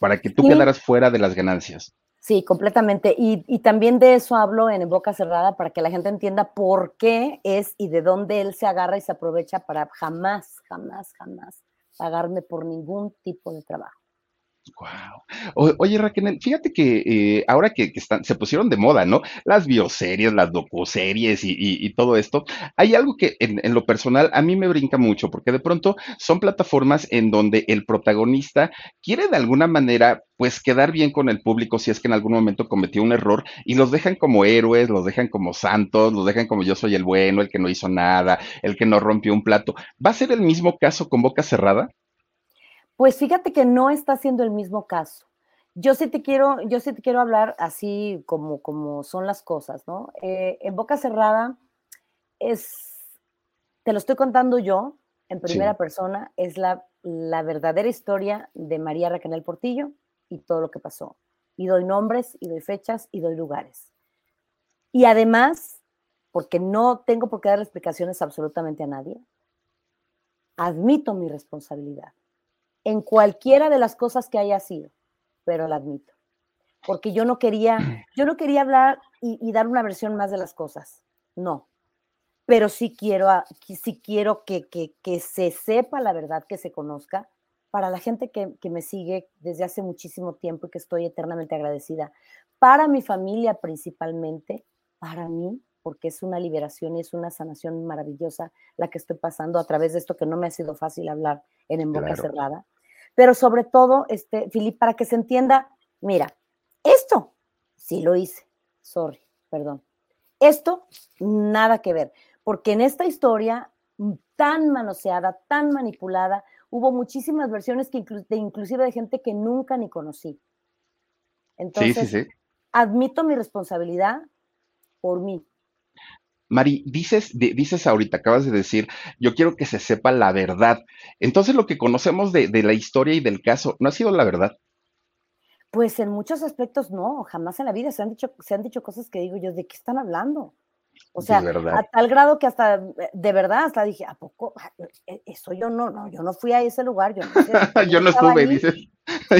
para que tú quedaras fuera de las ganancias. Sí, completamente. Y, y, también de eso hablo en Boca Cerrada para que la gente entienda por qué es y de dónde él se agarra y se aprovecha para jamás, jamás, jamás pagarme por ningún tipo de trabajo. Wow. oye, Raquel, fíjate que eh, ahora que, están, se pusieron de moda, ¿no? Las bioseries, las docuseries y, todo esto, hay algo que en, lo personal a mí me brinca mucho, porque de pronto son plataformas en donde el protagonista quiere de alguna manera, pues, quedar bien con el público si es que en algún momento cometió un error y los dejan como héroes, los dejan como santos, los dejan como yo soy el bueno, el que no hizo nada, el que no rompió un plato. ¿Va a ser el mismo caso con Boca Cerrada? Pues fíjate que no está siendo el mismo caso. Yo sí te quiero, yo sí te quiero hablar así como, como son las cosas, ¿no? Eh, en boca cerrada es, te lo estoy contando yo en primera persona, es la, la verdadera historia de María Raquel Portillo y todo lo que pasó. Y doy nombres, y doy fechas, y doy lugares. Y además, porque no tengo por qué dar explicaciones absolutamente a nadie, admito mi responsabilidad en cualquiera de las cosas que haya sido, pero la admito. Porque yo no quería, [CLEARS THROAT] yo no quería hablar y, dar una versión más de las cosas. No. Pero sí quiero, sí quiero que, que, se sepa la verdad, que se conozca, para la gente que, que, me sigue desde hace muchísimo tiempo y que estoy eternamente agradecida. Para mi familia principalmente, para mí, porque es una liberación y es una sanación maravillosa la que estoy pasando a través de esto que no me ha sido fácil hablar en En Boca Cerrada pero sobre todo, este, Filip, para que se entienda, mira, esto sí lo hice, sorry, perdón. Esto, nada que ver, porque en esta historia tan manoseada, tan manipulada, hubo muchísimas versiones que de, inclusive de gente que nunca ni conocí. Entonces, admito mi responsabilidad por mí, Mari, dices, dices ahorita, acabas de decir, yo quiero que se sepa la verdad. Entonces, lo que conocemos de, la historia y del caso, ¿no ha sido la verdad? Pues en muchos aspectos no, jamás en la vida se han dicho, se han dicho cosas que digo yo, ¿de qué están hablando? O sea, a tal grado que hasta, de verdad, hasta dije, ¿a poco? E, eso yo no, no, yo no fui a ese lugar, yo no, [LAUGHS] yo no estuve, dices.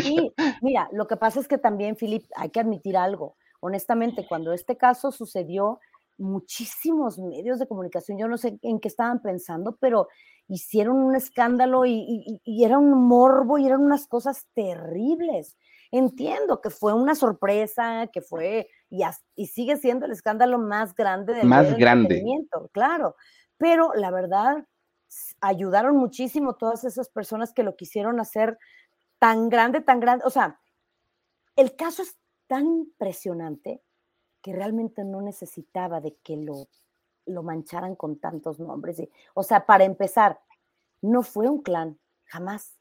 Sí, mira, lo que pasa es que también, Filip, hay que admitir algo. Honestamente, cuando este caso sucedió, muchísimos medios de comunicación, yo no sé en qué estaban pensando, pero hicieron un escándalo y, era un morbo y eran unas cosas terribles. Entiendo que fue una sorpresa, que fue y, y sigue siendo el escándalo más grande del más grande. claro, pero la verdad ayudaron muchísimo todas esas personas que lo quisieron hacer tan grande, tan grande, o sea, el caso es tan impresionante que realmente no necesitaba de que lo, lo mancharan con tantos nombres. o sea, para empezar, no fue un clan, jamás.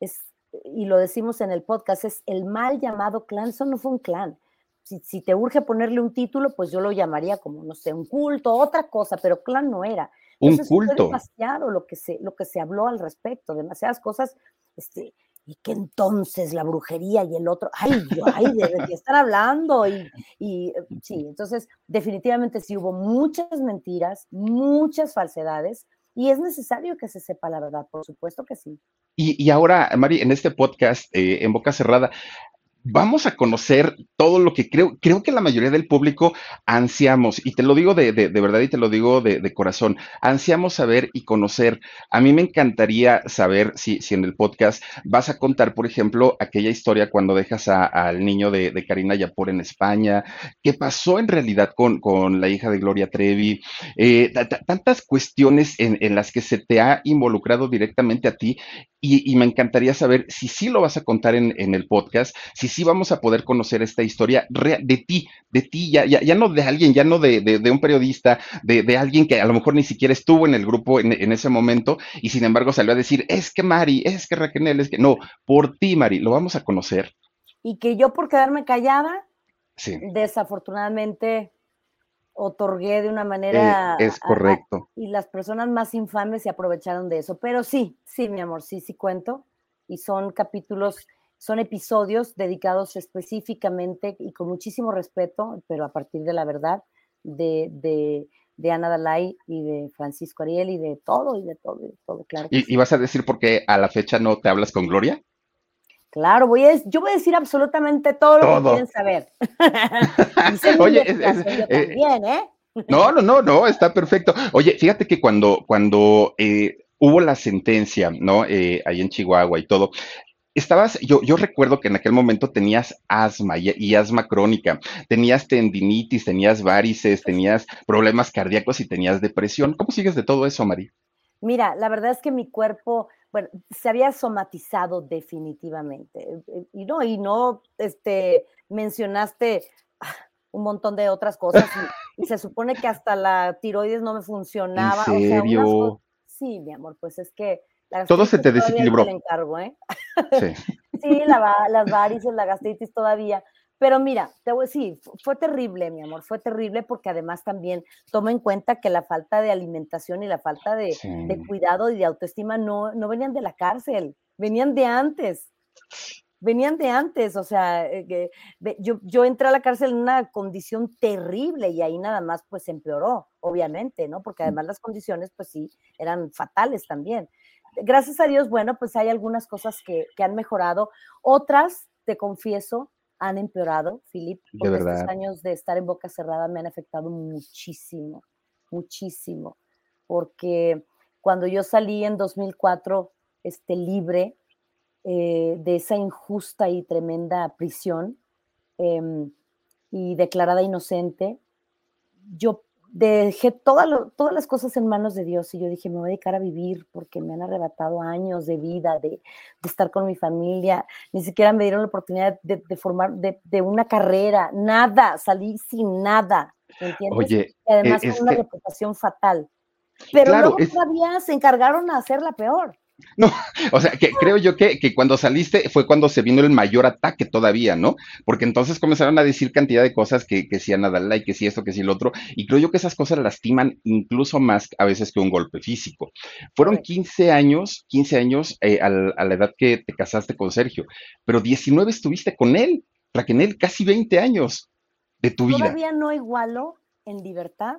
Es, y lo decimos en el podcast, es el mal llamado clan, eso no fue un clan. Si, si, te urge ponerle un título, pues yo lo llamaría como, no sé, un culto, otra cosa, pero clan no era. Un culto. demasiado lo que, se, lo que se habló al respecto, demasiadas cosas este, y que entonces la brujería y el otro, ay, yo, ay, de, qué están hablando. Y, y eh, sí, entonces definitivamente sí hubo muchas mentiras, muchas falsedades, y es necesario que se sepa la verdad, por supuesto que sí. Y, y ahora, Mari, en este podcast, eh, en boca cerrada, vamos a conocer todo lo que creo, creo que la mayoría del público ansiamos, y te lo digo de, de, verdad y te lo digo de, corazón, ansiamos saber y conocer. A mí me encantaría saber si, si en el podcast vas a contar, por ejemplo, aquella historia cuando dejas al niño de, Karina Yapor en España, qué pasó en realidad con, con la hija de Gloria Trevi, eh, tantas cuestiones en, en, las que se te ha involucrado directamente a ti, y, y me encantaría saber si sí lo vas a contar en, en el podcast, si sí vamos a poder conocer esta historia de ti, de ti, ya, ya, ya no de alguien, ya no de, de, de un periodista, de, de, alguien que a lo mejor ni siquiera estuvo en el grupo en, en, ese momento y sin embargo salió a decir, es que Mari, es que Raquel, es que no, por ti, Mari, lo vamos a conocer. Y que yo por quedarme callada, sí. desafortunadamente otorgué de una manera. Eh, es correcto. A, a, y las personas más infames se aprovecharon de eso. Pero sí, sí, mi amor, sí, sí cuento. Y son capítulos son episodios dedicados específicamente y con muchísimo respeto, pero a partir de la verdad, de, de, de Ana Dalai y de Francisco Ariel y de todo, y de todo, y de todo, claro. ¿Y, ¿Y, vas a decir por qué a la fecha no te hablas con Gloria? Claro, voy a, yo voy a decir absolutamente todo, todo. lo que quieren saber. [LAUGHS] Oye, es, es, eh, también, ¿eh? No, no, no, no, está perfecto. Oye, fíjate que cuando, cuando eh, hubo la sentencia, ¿no? Eh, ahí en Chihuahua y todo, estabas, yo, yo recuerdo que en aquel momento tenías asma y, y, asma crónica, tenías tendinitis, tenías varices, tenías problemas cardíacos y tenías depresión. ¿Cómo sigues de todo eso, María? Mira, la verdad es que mi cuerpo, bueno, se había somatizado definitivamente. Y no, y no, este, mencionaste un montón de otras cosas y, y se supone que hasta la tiroides no me funcionaba. ¿En serio? O sea, unas, sí, mi amor, pues es que todo se te desequilibró. Encargo, ¿eh? Sí, [LAUGHS] sí la, las varices, la gastritis todavía. Pero mira, te voy a decir, fue terrible, mi amor, fue terrible porque además también toma en cuenta que la falta de alimentación y la falta de, sí. de cuidado y de autoestima no, no venían de la cárcel, venían de antes venían de antes, o sea, eh, yo, yo entré a la cárcel en una condición terrible y ahí nada más pues empeoró, obviamente, ¿no? Porque mm. además las condiciones pues sí, eran fatales también gracias a Dios, bueno, pues hay algunas cosas que, que han mejorado, otras, te confieso, han empeorado, Filip, porque de verdad. estos años de estar en boca cerrada me han afectado muchísimo, muchísimo, porque cuando yo salí en 2004 este, libre eh, de esa injusta y tremenda prisión eh, y declarada inocente, yo dejé toda lo, todas las cosas en manos de Dios y yo dije, me voy a dedicar a vivir porque me han arrebatado años de vida, de, de estar con mi familia, ni siquiera me dieron la oportunidad de, de formar, de, de, una carrera, nada, salí sin nada, ¿me entiendes? Oye, y además es con una que, reputación fatal. Pero claro, luego es, todavía se encargaron a hacerla peor. No, o sea, que creo yo que, que, cuando saliste fue cuando se vino el mayor ataque todavía, ¿no? Porque entonces comenzaron a decir cantidad de cosas que, que si a Nadal y que si esto, que si lo otro, y creo yo que esas cosas lastiman incluso más a veces que un golpe físico. Fueron 15 años, 15 años eh, a, a, la edad que te casaste con Sergio, pero 19 estuviste con él, Raquel, casi 20 años de tu vida. Todavía no igualo en libertad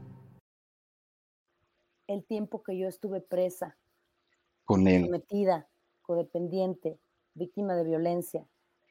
el tiempo que yo estuve presa, con él, sometida, codependiente, víctima de violencia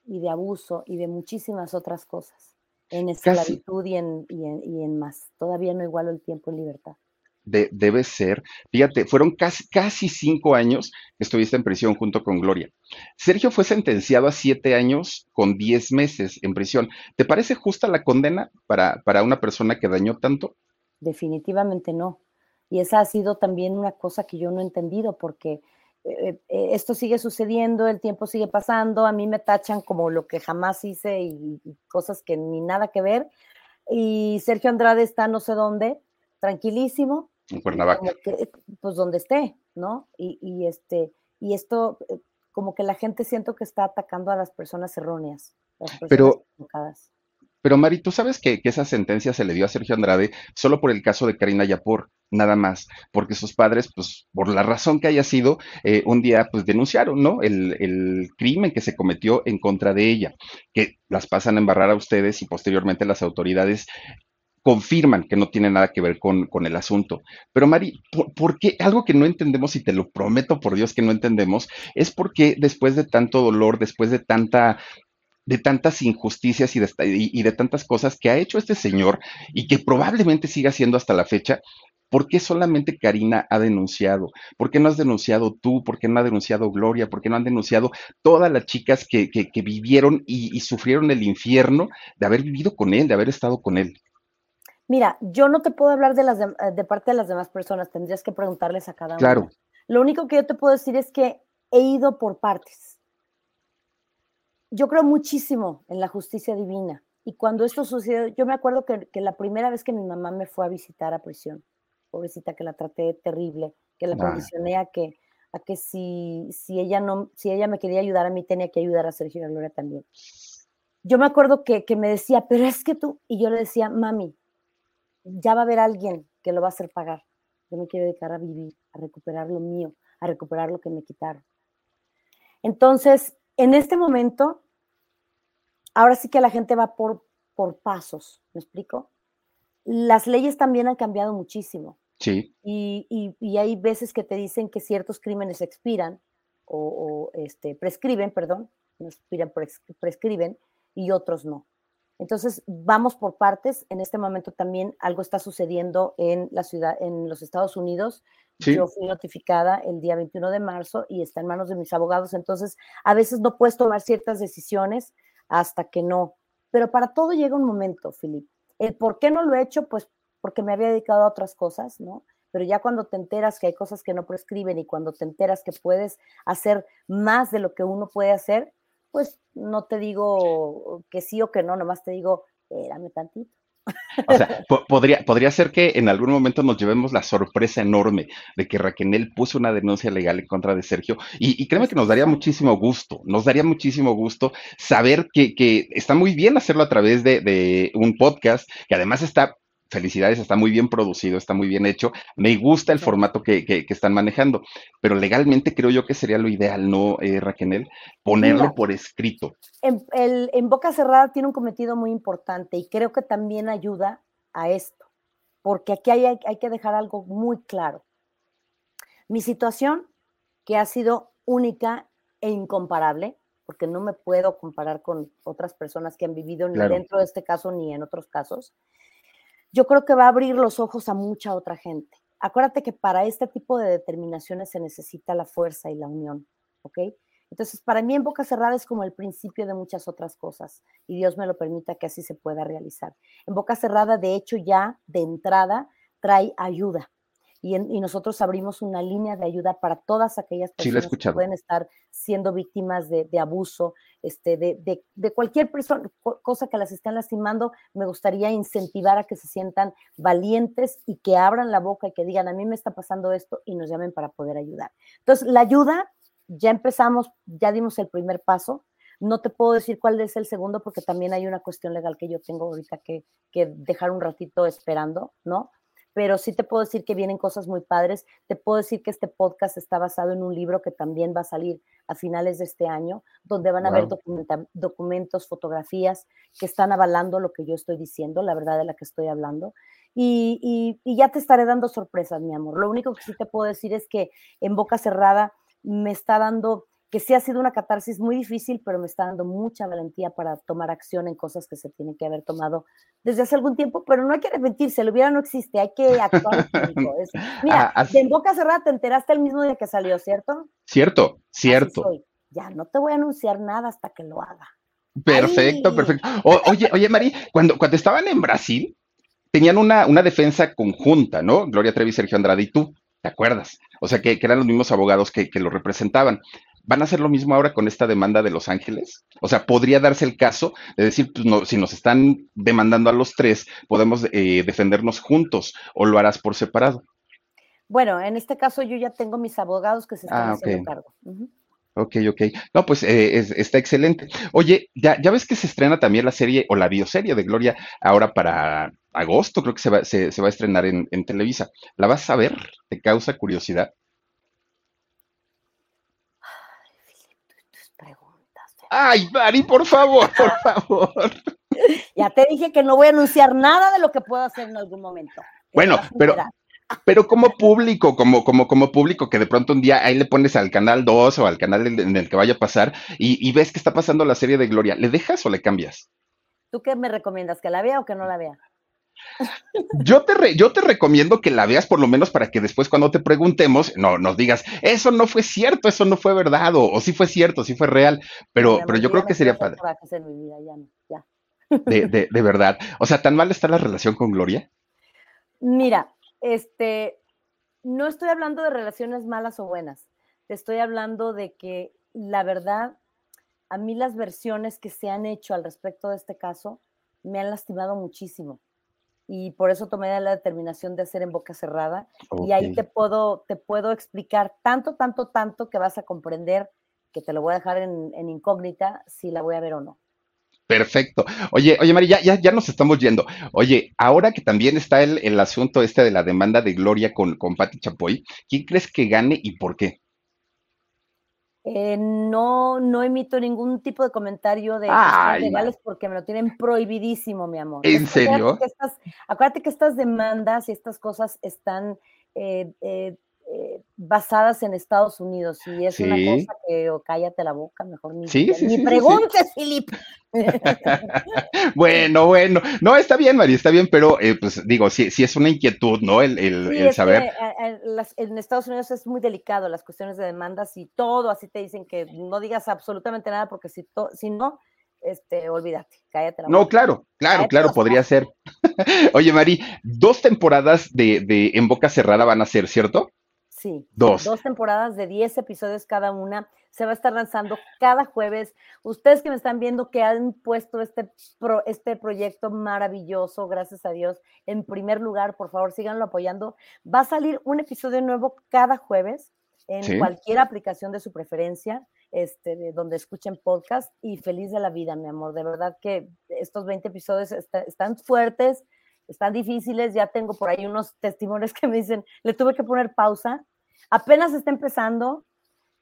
y de abuso y de muchísimas otras cosas, en esclavitud y en, y, en, y en, más. Todavía no igualo el tiempo en libertad. De, debe ser, fíjate, fueron casi, casi cinco años que estuviste en prisión junto con Gloria. Sergio fue sentenciado a siete años con diez meses en prisión. ¿Te parece justa la condena para, para una persona que dañó tanto? Definitivamente no. Y esa ha sido también una cosa que yo no he entendido, porque eh, eh, esto sigue sucediendo, el tiempo sigue pasando, a mí me tachan como lo que jamás hice y, cosas que ni nada que ver. Y Sergio Andrade está no sé dónde, tranquilísimo. En Cuernavaca. pues donde esté, ¿no? Y, este, y esto, como que la gente siento que está atacando a las personas erróneas. Las personas Pero, pero Mari, tú sabes que, esa sentencia se le dio a Sergio Andrade solo por el caso de Karina Yapor, nada más, porque sus padres, pues por la razón que haya sido, eh, un día pues denunciaron, ¿no? El, el, crimen que se cometió en contra de ella, que las pasan a embarrar a ustedes y posteriormente las autoridades confirman que no tiene nada que ver con, con el asunto. Pero Mari, ¿por, ¿por, qué? Algo que no entendemos, y te lo prometo por Dios que no entendemos, es porque después de tanto dolor, después de tanta de tantas injusticias y de, y de, tantas cosas que ha hecho este señor y que probablemente siga haciendo hasta la fecha, ¿por qué solamente Karina ha denunciado? ¿Por qué no has denunciado tú? ¿Por qué no ha denunciado Gloria? ¿Por qué no han denunciado todas las chicas que, que, vivieron y, sufrieron el infierno de haber vivido con él, de haber estado con él? Mira, yo no te puedo hablar de, las de, parte de las demás personas, tendrías que preguntarles a cada uno. Claro. Lo único que yo te puedo decir es que he ido por partes yo creo muchísimo en la justicia divina. Y cuando esto sucedió, yo me acuerdo que, la primera vez que mi mamá me fue a visitar a prisión, pobrecita que la traté terrible, que la condicioné a que, a que si, si, ella no, si ella me quería ayudar a mí, tenía que ayudar a Sergio y a Gloria también. Yo me acuerdo que, que me decía, pero es que tú, y yo le decía, mami, ya va a haber alguien que lo va a hacer pagar. Yo me quiero dedicar a vivir, a recuperar lo mío, a recuperar lo que me quitaron. Entonces, en este momento, ahora sí que la gente va por, por pasos, ¿me explico? Las leyes también han cambiado muchísimo. Sí. Y, hay veces que te dicen que ciertos crímenes expiran o, este, prescriben, perdón, no expiran, prescriben, y otros no. Entonces, vamos por partes. En este momento también algo está sucediendo en la ciudad, en los Estados Unidos. Yo fui notificada el día 21 de marzo y está en manos de mis abogados. Entonces, a veces no puedes tomar ciertas decisiones hasta que no. Pero para todo llega un momento, Filip. El por qué no lo he hecho, pues porque me había dedicado a otras cosas, ¿no? Pero ya cuando te enteras que hay cosas que no prescriben y cuando te enteras que puedes hacer más de lo que uno puede hacer, pues no te digo que sí o que no, nomás te digo, espérame tantito. O sea, podría, podría ser que en algún momento nos llevemos la sorpresa enorme de que Raquel puso una denuncia legal en contra de Sergio. Y, créeme que nos daría muchísimo gusto, nos daría muchísimo gusto saber que, que está muy bien hacerlo a través de, de un podcast, que además está felicidades, está muy bien producido, está muy bien hecho. Me gusta el formato que, que, están manejando, pero legalmente creo yo que sería lo ideal, ¿no, eh, Raquel? Ponerlo por escrito. En, el, en boca cerrada tiene un cometido muy importante y creo que también ayuda a esto, porque aquí hay, hay que dejar algo muy claro. Mi situación, que ha sido única e incomparable, porque no me puedo comparar con otras personas que han vivido ni dentro de este caso ni en otros casos, yo creo que va a abrir los ojos a mucha otra gente. Acuérdate que para este tipo de determinaciones se necesita la fuerza y la unión, ¿ok? Entonces, para mí en boca cerrada es como el principio de muchas otras cosas y Dios me lo permita que así se pueda realizar. En boca cerrada, de hecho, ya de entrada trae ayuda, y, nosotros abrimos una línea de ayuda para todas aquellas personas que pueden estar siendo víctimas de, abuso, este, de, de, cualquier persona, cosa que las estén lastimando. Me gustaría incentivar a que se sientan valientes y que abran la boca y que digan, a mí me está pasando esto y nos llamen para poder ayudar. Entonces, la ayuda, ya empezamos, ya dimos el primer paso. No te puedo decir cuál es el segundo porque también hay una cuestión legal que yo tengo ahorita que, que dejar un ratito esperando, ¿no? Pero sí te puedo decir que vienen cosas muy padres. Te puedo decir que este podcast está basado en un libro que también va a salir a finales de este año, donde van a haber documentos, fotografías que están avalando lo que yo estoy diciendo, la verdad de la que estoy hablando. Y, y ya te estaré dando sorpresas, mi amor. Lo único que sí te puedo decir es que en boca cerrada me está dando que sí ha sido una catarsis muy difícil, pero me está dando mucha valentía para tomar acción en cosas que se tienen que haber tomado desde hace algún tiempo, pero no hay que arrepentirse, lo hubiera no existe, hay que actuar. [LAUGHS] mira, ah, en boca cerrada te enteraste el mismo día que salió, ¿cierto? Cierto, cierto. Ya, no te voy a anunciar nada hasta que lo haga. Perfecto, perfecto. oye, oye, Mari, cuando, cuando estaban en Brasil, tenían una, una defensa conjunta, ¿no? Gloria Trevi, Sergio Andrade y tú ¿te acuerdas? O sea, que, que eran los mismos abogados que, que lo representaban. ¿Van a hacer lo mismo ahora con esta demanda de Los Ángeles? O sea, podría darse el caso de decir, pues no, si nos están demandando a los tres, podemos eh, defendernos juntos o lo harás por separado. Bueno, en este caso yo ya tengo mis abogados que se están Ah, haciendo ok. cargo. Ok, ok. No, pues eh, es- está excelente. Oye, ya, ya ves que se estrena también la serie o la bioserie de Gloria ahora para agosto, creo que se va, se, se va a estrenar en, en Televisa. ¿La vas a ver? ¿Te causa curiosidad? Tus preguntas. Ay, Mari, por favor, por favor. Ya te dije que no voy a anunciar nada de lo que puedo hacer en algún momento. Bueno, pero, pero como público, como, como, como público, que de pronto un día ahí le pones al canal 2 o al canal en en el que vaya a pasar y, y ves que está pasando la serie de Gloria, ¿le dejas o le cambias? ¿Tú qué me recomiendas? ¿Que la vea o que no la vea? Yo te, re- yo te recomiendo que la veas por lo menos para que después cuando te preguntemos, no, nos digas, eso no fue cierto, eso no fue verdad, o, o sí fue cierto, sí fue real, pero, pero yo creo que sería padre, de, de, de verdad. O sea, ¿tan mal está la relación con Gloria? Mira, este, no estoy hablando de relaciones malas o buenas. Te estoy hablando de que la verdad, a mí las versiones que se han hecho al respecto de este caso me han lastimado muchísimo. Y por eso tomé la determinación de hacer en boca cerrada. Y ahí te puedo, te puedo explicar tanto, tanto, tanto que vas a comprender que te lo voy a dejar en, en incógnita si la voy a ver o no. Perfecto. Oye, oye, Mari, ya, ya, ya nos estamos yendo. Oye, ahora que también está el, el asunto este de la demanda de Gloria con, con Patti Chapoy, ¿quién crees que gane y por qué? Eh, no, no emito ningún tipo de comentario de Ay, legales porque me lo tienen prohibidísimo, mi amor. ¿En acuérdate serio? que estas, acuérdate que estas demandas y estas cosas están eh, eh, eh, basadas en Estados Unidos y es una cosa que o cállate la boca, mejor ni, Sí, sí, ni preguntes, Filip. [LAUGHS] Bueno, bueno. No, está bien, Mari, está bien, pero eh, pues digo, sí, sí es una inquietud, ¿no? El, el, que, saber. eh, eh, las- en Estados Unidos es muy delicado las cuestiones de demandas y todo, así te dicen que no digas absolutamente nada porque si, to- si no, este, olvídate, cállate la No, boca. claro, claro, Cállate claro, los podría ser. [LAUGHS] Oye, Mari, dos temporadas de, de En Boca Cerrada van a ser, ¿cierto? Sí, Dos. dos temporadas de 10 episodios cada una. Se va a estar lanzando cada jueves. Ustedes que me están viendo que han puesto este, pro- este proyecto maravilloso, gracias a Dios, en primer lugar, por favor, síganlo apoyando. Va a salir un episodio nuevo cada jueves en Sí. cualquier aplicación de su preferencia, este, de donde escuchen podcast y feliz de la vida, mi amor. De verdad que estos 20 episodios está- están fuertes, están difíciles. Ya tengo por ahí unos testimonios que me dicen, le tuve que poner pausa. Apenas está empezando,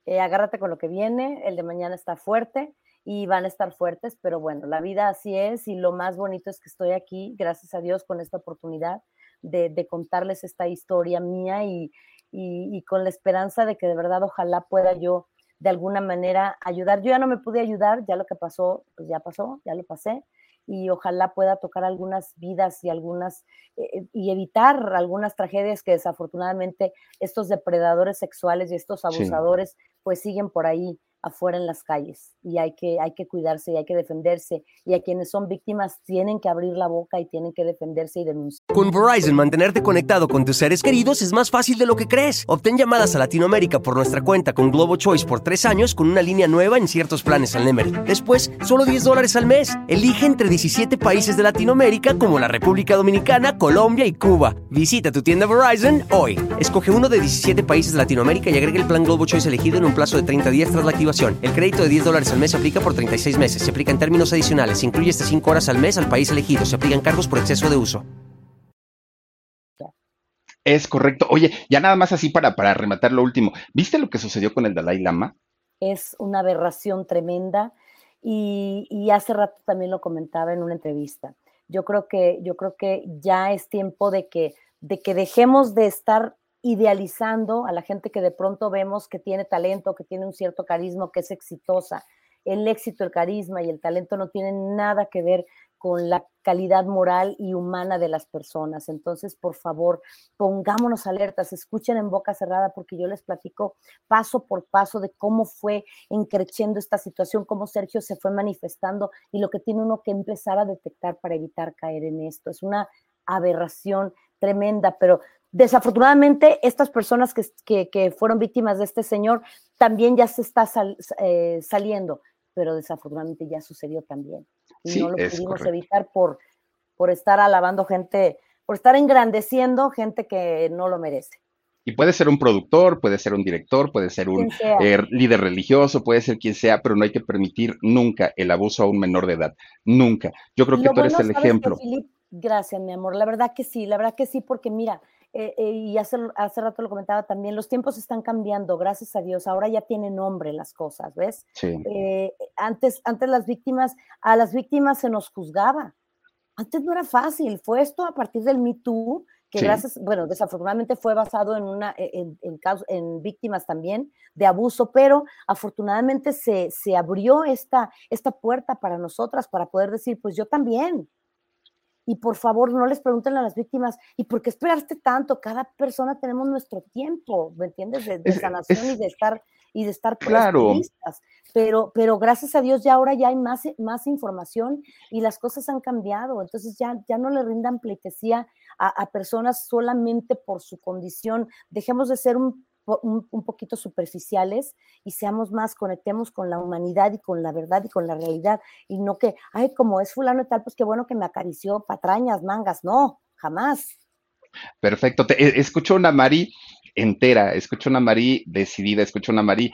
eh, agárrate con lo que viene, el de mañana está fuerte y van a estar fuertes, pero bueno, la vida así es y lo más bonito es que estoy aquí, gracias a Dios, con esta oportunidad de, de contarles esta historia mía y, y- y con la esperanza de que de verdad ojalá pueda yo de alguna manera ayudar. Yo ya no me pude ayudar, ya lo que pasó, pues ya pasó, ya lo pasé y ojalá pueda tocar algunas vidas y algunas eh, y evitar algunas tragedias que desafortunadamente estos depredadores sexuales y estos Sí. abusadores pues siguen por ahí afuera en las calles y hay que, hay que cuidarse y hay que defenderse y a quienes son víctimas tienen que abrir la boca y tienen que defenderse y denunciar. Con Verizon, mantenerte conectado con tus seres queridos es más fácil de lo que crees. Obtén llamadas a Latinoamérica por nuestra cuenta con Globo Choice por tres años con una línea nueva en ciertos planes al Nemery. Después, solo 10 dólares al mes. Elige entre 17 países de Latinoamérica como la República Dominicana, Colombia y Cuba. Visita tu tienda Verizon hoy. Escoge uno de 17 países de Latinoamérica y agrega el plan Globo Choice elegido en un plazo de 30 días tras la activación. El crédito de 10 dólares al mes se aplica por 36 meses. Se aplica en términos adicionales. Se incluye hasta 5 horas al mes al país elegido. Se aplican cargos por exceso de uso. Es correcto. Oye, ya nada más así para, para rematar lo último. ¿Viste lo que sucedió con el Dalai Lama? Es una aberración tremenda y, y hace rato también lo comentaba en una entrevista. Yo creo que, yo creo que ya es tiempo de que, de que dejemos de estar idealizando a la gente que de pronto vemos que tiene talento, que tiene un cierto carisma, que es exitosa. El éxito, el carisma y el talento no tienen nada que ver con la calidad moral y humana de las personas. Entonces, por favor, pongámonos alertas, escuchen en boca cerrada porque yo les platico paso por paso de cómo fue encreciendo esta situación, cómo Sergio se fue manifestando y lo que tiene uno que empezar a detectar para evitar caer en esto. Es una aberración tremenda, pero Desafortunadamente, estas personas que, fueron víctimas de este señor también ya se está eh, saliendo, pero desafortunadamente ya sucedió también. Y no lo pudimos evitar por, por estar alabando gente, por estar engrandeciendo gente que no lo merece. Y puede ser un productor, puede ser un director, puede ser un eh, líder religioso, puede ser quien sea, pero no hay que permitir nunca el abuso a un menor de edad. Nunca. Yo creo que tú eres el ejemplo. gracias, mi amor. La verdad que sí, la verdad que sí, porque mira, eh, eh, y hace, hace rato lo comentaba también, los tiempos están cambiando, gracias a Dios. Ahora ya tienen nombre las cosas, ¿ves? Sí. antes, antes las víctimas, a las víctimas se nos juzgaba. Antes no era fácil, fue esto a partir del Me Too que gracias, bueno, desafortunadamente fue basado en, una, e, en, en, víctimas también de abuso, pero afortunadamente se, se abrió esta, esta puerta para nosotras para poder decir, pues yo también. Y por favor, no les pregunten a las víctimas, ¿y por qué esperaste tanto? Cada persona tenemos nuestro tiempo, ¿me entiendes? De, sanación y de estar y de estar claro. Pero, pero gracias a Dios ya ahora ya hay más, más información y las cosas han cambiado. Entonces ya, ya no le rindan pleitesía a, personas solamente por su condición. Dejemos de ser un, un, poquito superficiales y seamos más, conectemos con la humanidad y con la verdad y con la realidad. Y no que, ay, como es fulano y tal, pues qué bueno que me acarició patrañas, mangas. No, jamás. Perfecto. Te, eh, escucho una Mari entera, escucho una Mari decidida, escucho una Mari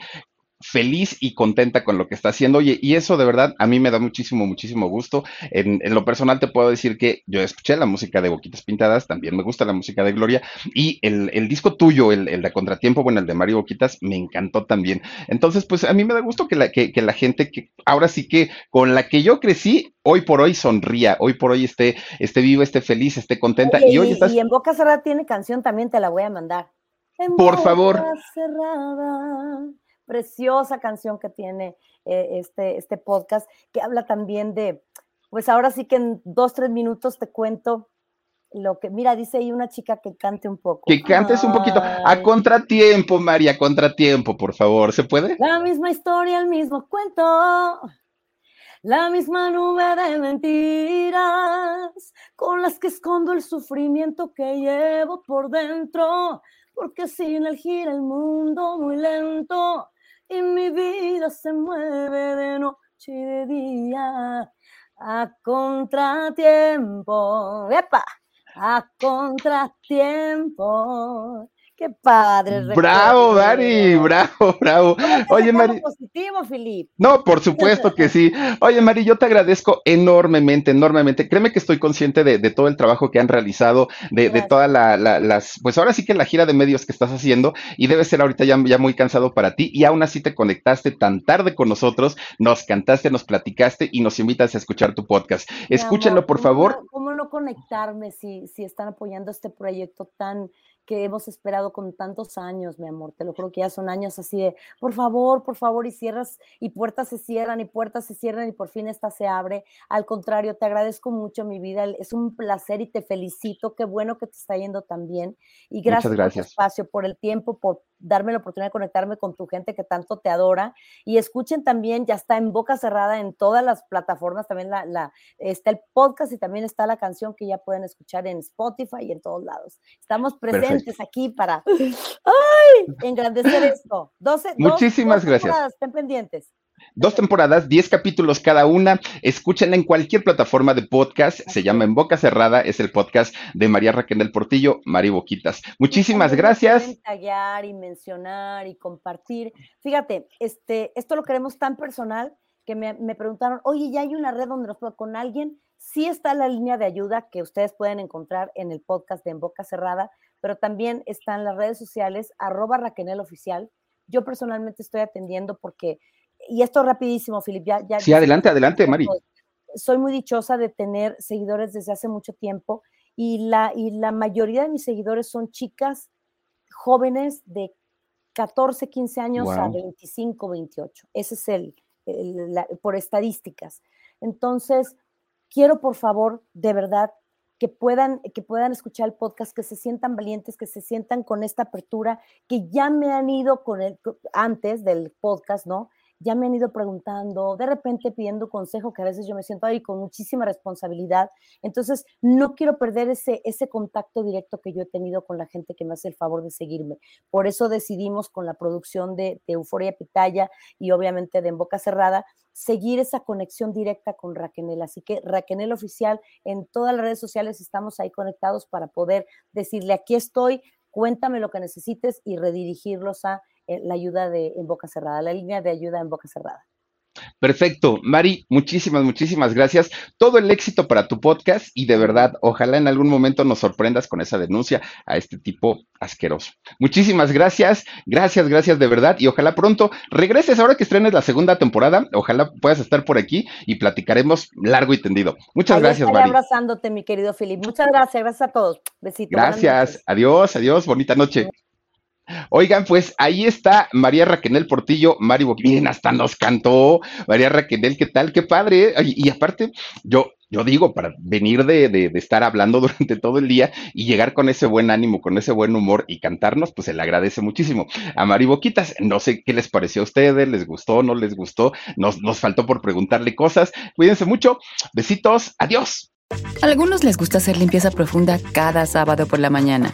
feliz y contenta con lo que está haciendo. Oye, y eso de verdad a mí me da muchísimo, muchísimo gusto. En, lo personal te puedo decir que yo escuché la música de Boquitas Pintadas, también me gusta la música de Gloria, y el, disco tuyo, el, de Contratiempo, bueno, el de Mario Boquitas, me encantó también. Entonces, pues a mí me da gusto que la, que, la gente que ahora sí que con la que yo crecí, hoy por hoy sonría, hoy por hoy esté, esté viva, esté feliz, esté contenta. y, hoy y en Boca Cerrada tiene canción, también te la voy a mandar. por favor. Cerrada preciosa canción que tiene eh, este, este podcast, que habla también de, pues ahora sí que en dos, tres minutos te cuento lo que, mira, dice ahí una chica que cante un poco. Que cantes un poquito. A contratiempo, María, a contratiempo, por favor, ¿se puede? La misma historia, el mismo cuento. La misma nube de mentiras con las que escondo el sufrimiento que llevo por dentro, porque sin él gira el mundo muy lento y mi vida se mueve de noche y de día a contratiempo. ¡Epa! A contratiempo. Qué padre. Bravo, Mari, bravo, bravo. Oye, Mari. positivo, Filip. No, por supuesto que sí. Oye, Mari, yo te agradezco enormemente, enormemente. Créeme que estoy consciente de, todo el trabajo que han realizado, de, de toda la, las, pues ahora sí que la gira de medios que estás haciendo y debe ser ahorita ya, ya muy cansado para ti y aún así te conectaste tan tarde con nosotros, nos cantaste, nos platicaste y nos invitas a escuchar tu podcast. Escúchenlo, por favor. ¿Cómo no conectarme si, si están apoyando este proyecto tan que hemos esperado con tantos años, mi amor. Te lo creo que ya son años así de, por favor, por favor, y cierras, y puertas se cierran, y puertas se cierran, y por fin esta se abre. Al contrario, te agradezco mucho, mi vida. Es un placer y te felicito. Qué bueno que te está yendo tan bien. Y gracias, gracias. por el espacio, por el tiempo, por darme la oportunidad de conectarme con tu gente que tanto te adora. Y escuchen también, ya está en boca cerrada en todas las plataformas, también la, la, está el podcast y también está la canción que ya pueden escuchar en Spotify y en todos lados. Estamos presentes aquí para ¡ay! engrandecer esto. 12, Muchísimas gracias. Estén pendientes. Dos temporadas, diez capítulos cada una. Escúchenla en cualquier plataforma de podcast. Se llama En Boca Cerrada. Es el podcast de María Raquel del Portillo, Mari Boquitas. Muchísimas gracias. Y mencionar y compartir. Fíjate, este, esto lo queremos tan personal que me, preguntaron, oye, ¿ya hay una red donde nos puedo con alguien? Sí está la línea de ayuda que ustedes pueden encontrar en el podcast de En Boca Cerrada, pero también están las redes sociales, arroba Raquel Oficial. Yo personalmente estoy atendiendo porque y esto rapidísimo, Filip, ya, ya. Sí, adelante, adelante, Mari. Soy muy dichosa de tener seguidores desde hace mucho tiempo y la, y la mayoría de mis seguidores son chicas jóvenes de 14, 15 años a 25, 28. Ese es el, por estadísticas. Entonces, quiero por favor, de verdad, que puedan, que puedan escuchar el podcast, que se sientan valientes, que se sientan con esta apertura, que ya me han ido con el, antes del podcast, ¿no? Ya me han ido preguntando, de repente pidiendo consejo, que a veces yo me siento ahí con muchísima responsabilidad. Entonces, no quiero perder ese, ese contacto directo que yo he tenido con la gente que me hace el favor de seguirme. Por eso decidimos con la producción de, de Euforia Pitaya y obviamente de En Boca Cerrada, seguir esa conexión directa con Raquenel. Así que Raquenel Oficial, en todas las redes sociales estamos ahí conectados para poder decirle, aquí estoy, cuéntame lo que necesites y redirigirlos a la ayuda de en boca cerrada, la línea de ayuda en boca cerrada. Perfecto. Mari, muchísimas, muchísimas gracias. Todo el éxito para tu podcast y de verdad, ojalá en algún momento nos sorprendas con esa denuncia a este tipo asqueroso. Muchísimas gracias, gracias, gracias de verdad y ojalá pronto regreses ahora que estrenes la segunda temporada. Ojalá puedas estar por aquí y platicaremos largo y tendido. Muchas gracias, Mari. abrazándote, mi querido Filip. Muchas gracias, gracias a todos. Besitos. Gracias. Adiós, adiós. Bonita noche. Oigan, pues ahí está María Raquenel Portillo, Mari Miren, hasta nos cantó María Raquenel, ¿qué tal? Qué padre. Y, aparte, yo, yo digo, para venir de, de, estar hablando [LAUGHS] durante todo el día y llegar con ese buen ánimo, con ese buen humor y cantarnos, pues se le agradece muchísimo. A Mari Boquitas, no sé qué les pareció a ustedes, les gustó, no les gustó, nos, nos faltó por preguntarle cosas. Cuídense mucho, besitos, adiós. A algunos les gusta hacer limpieza profunda cada sábado por la mañana.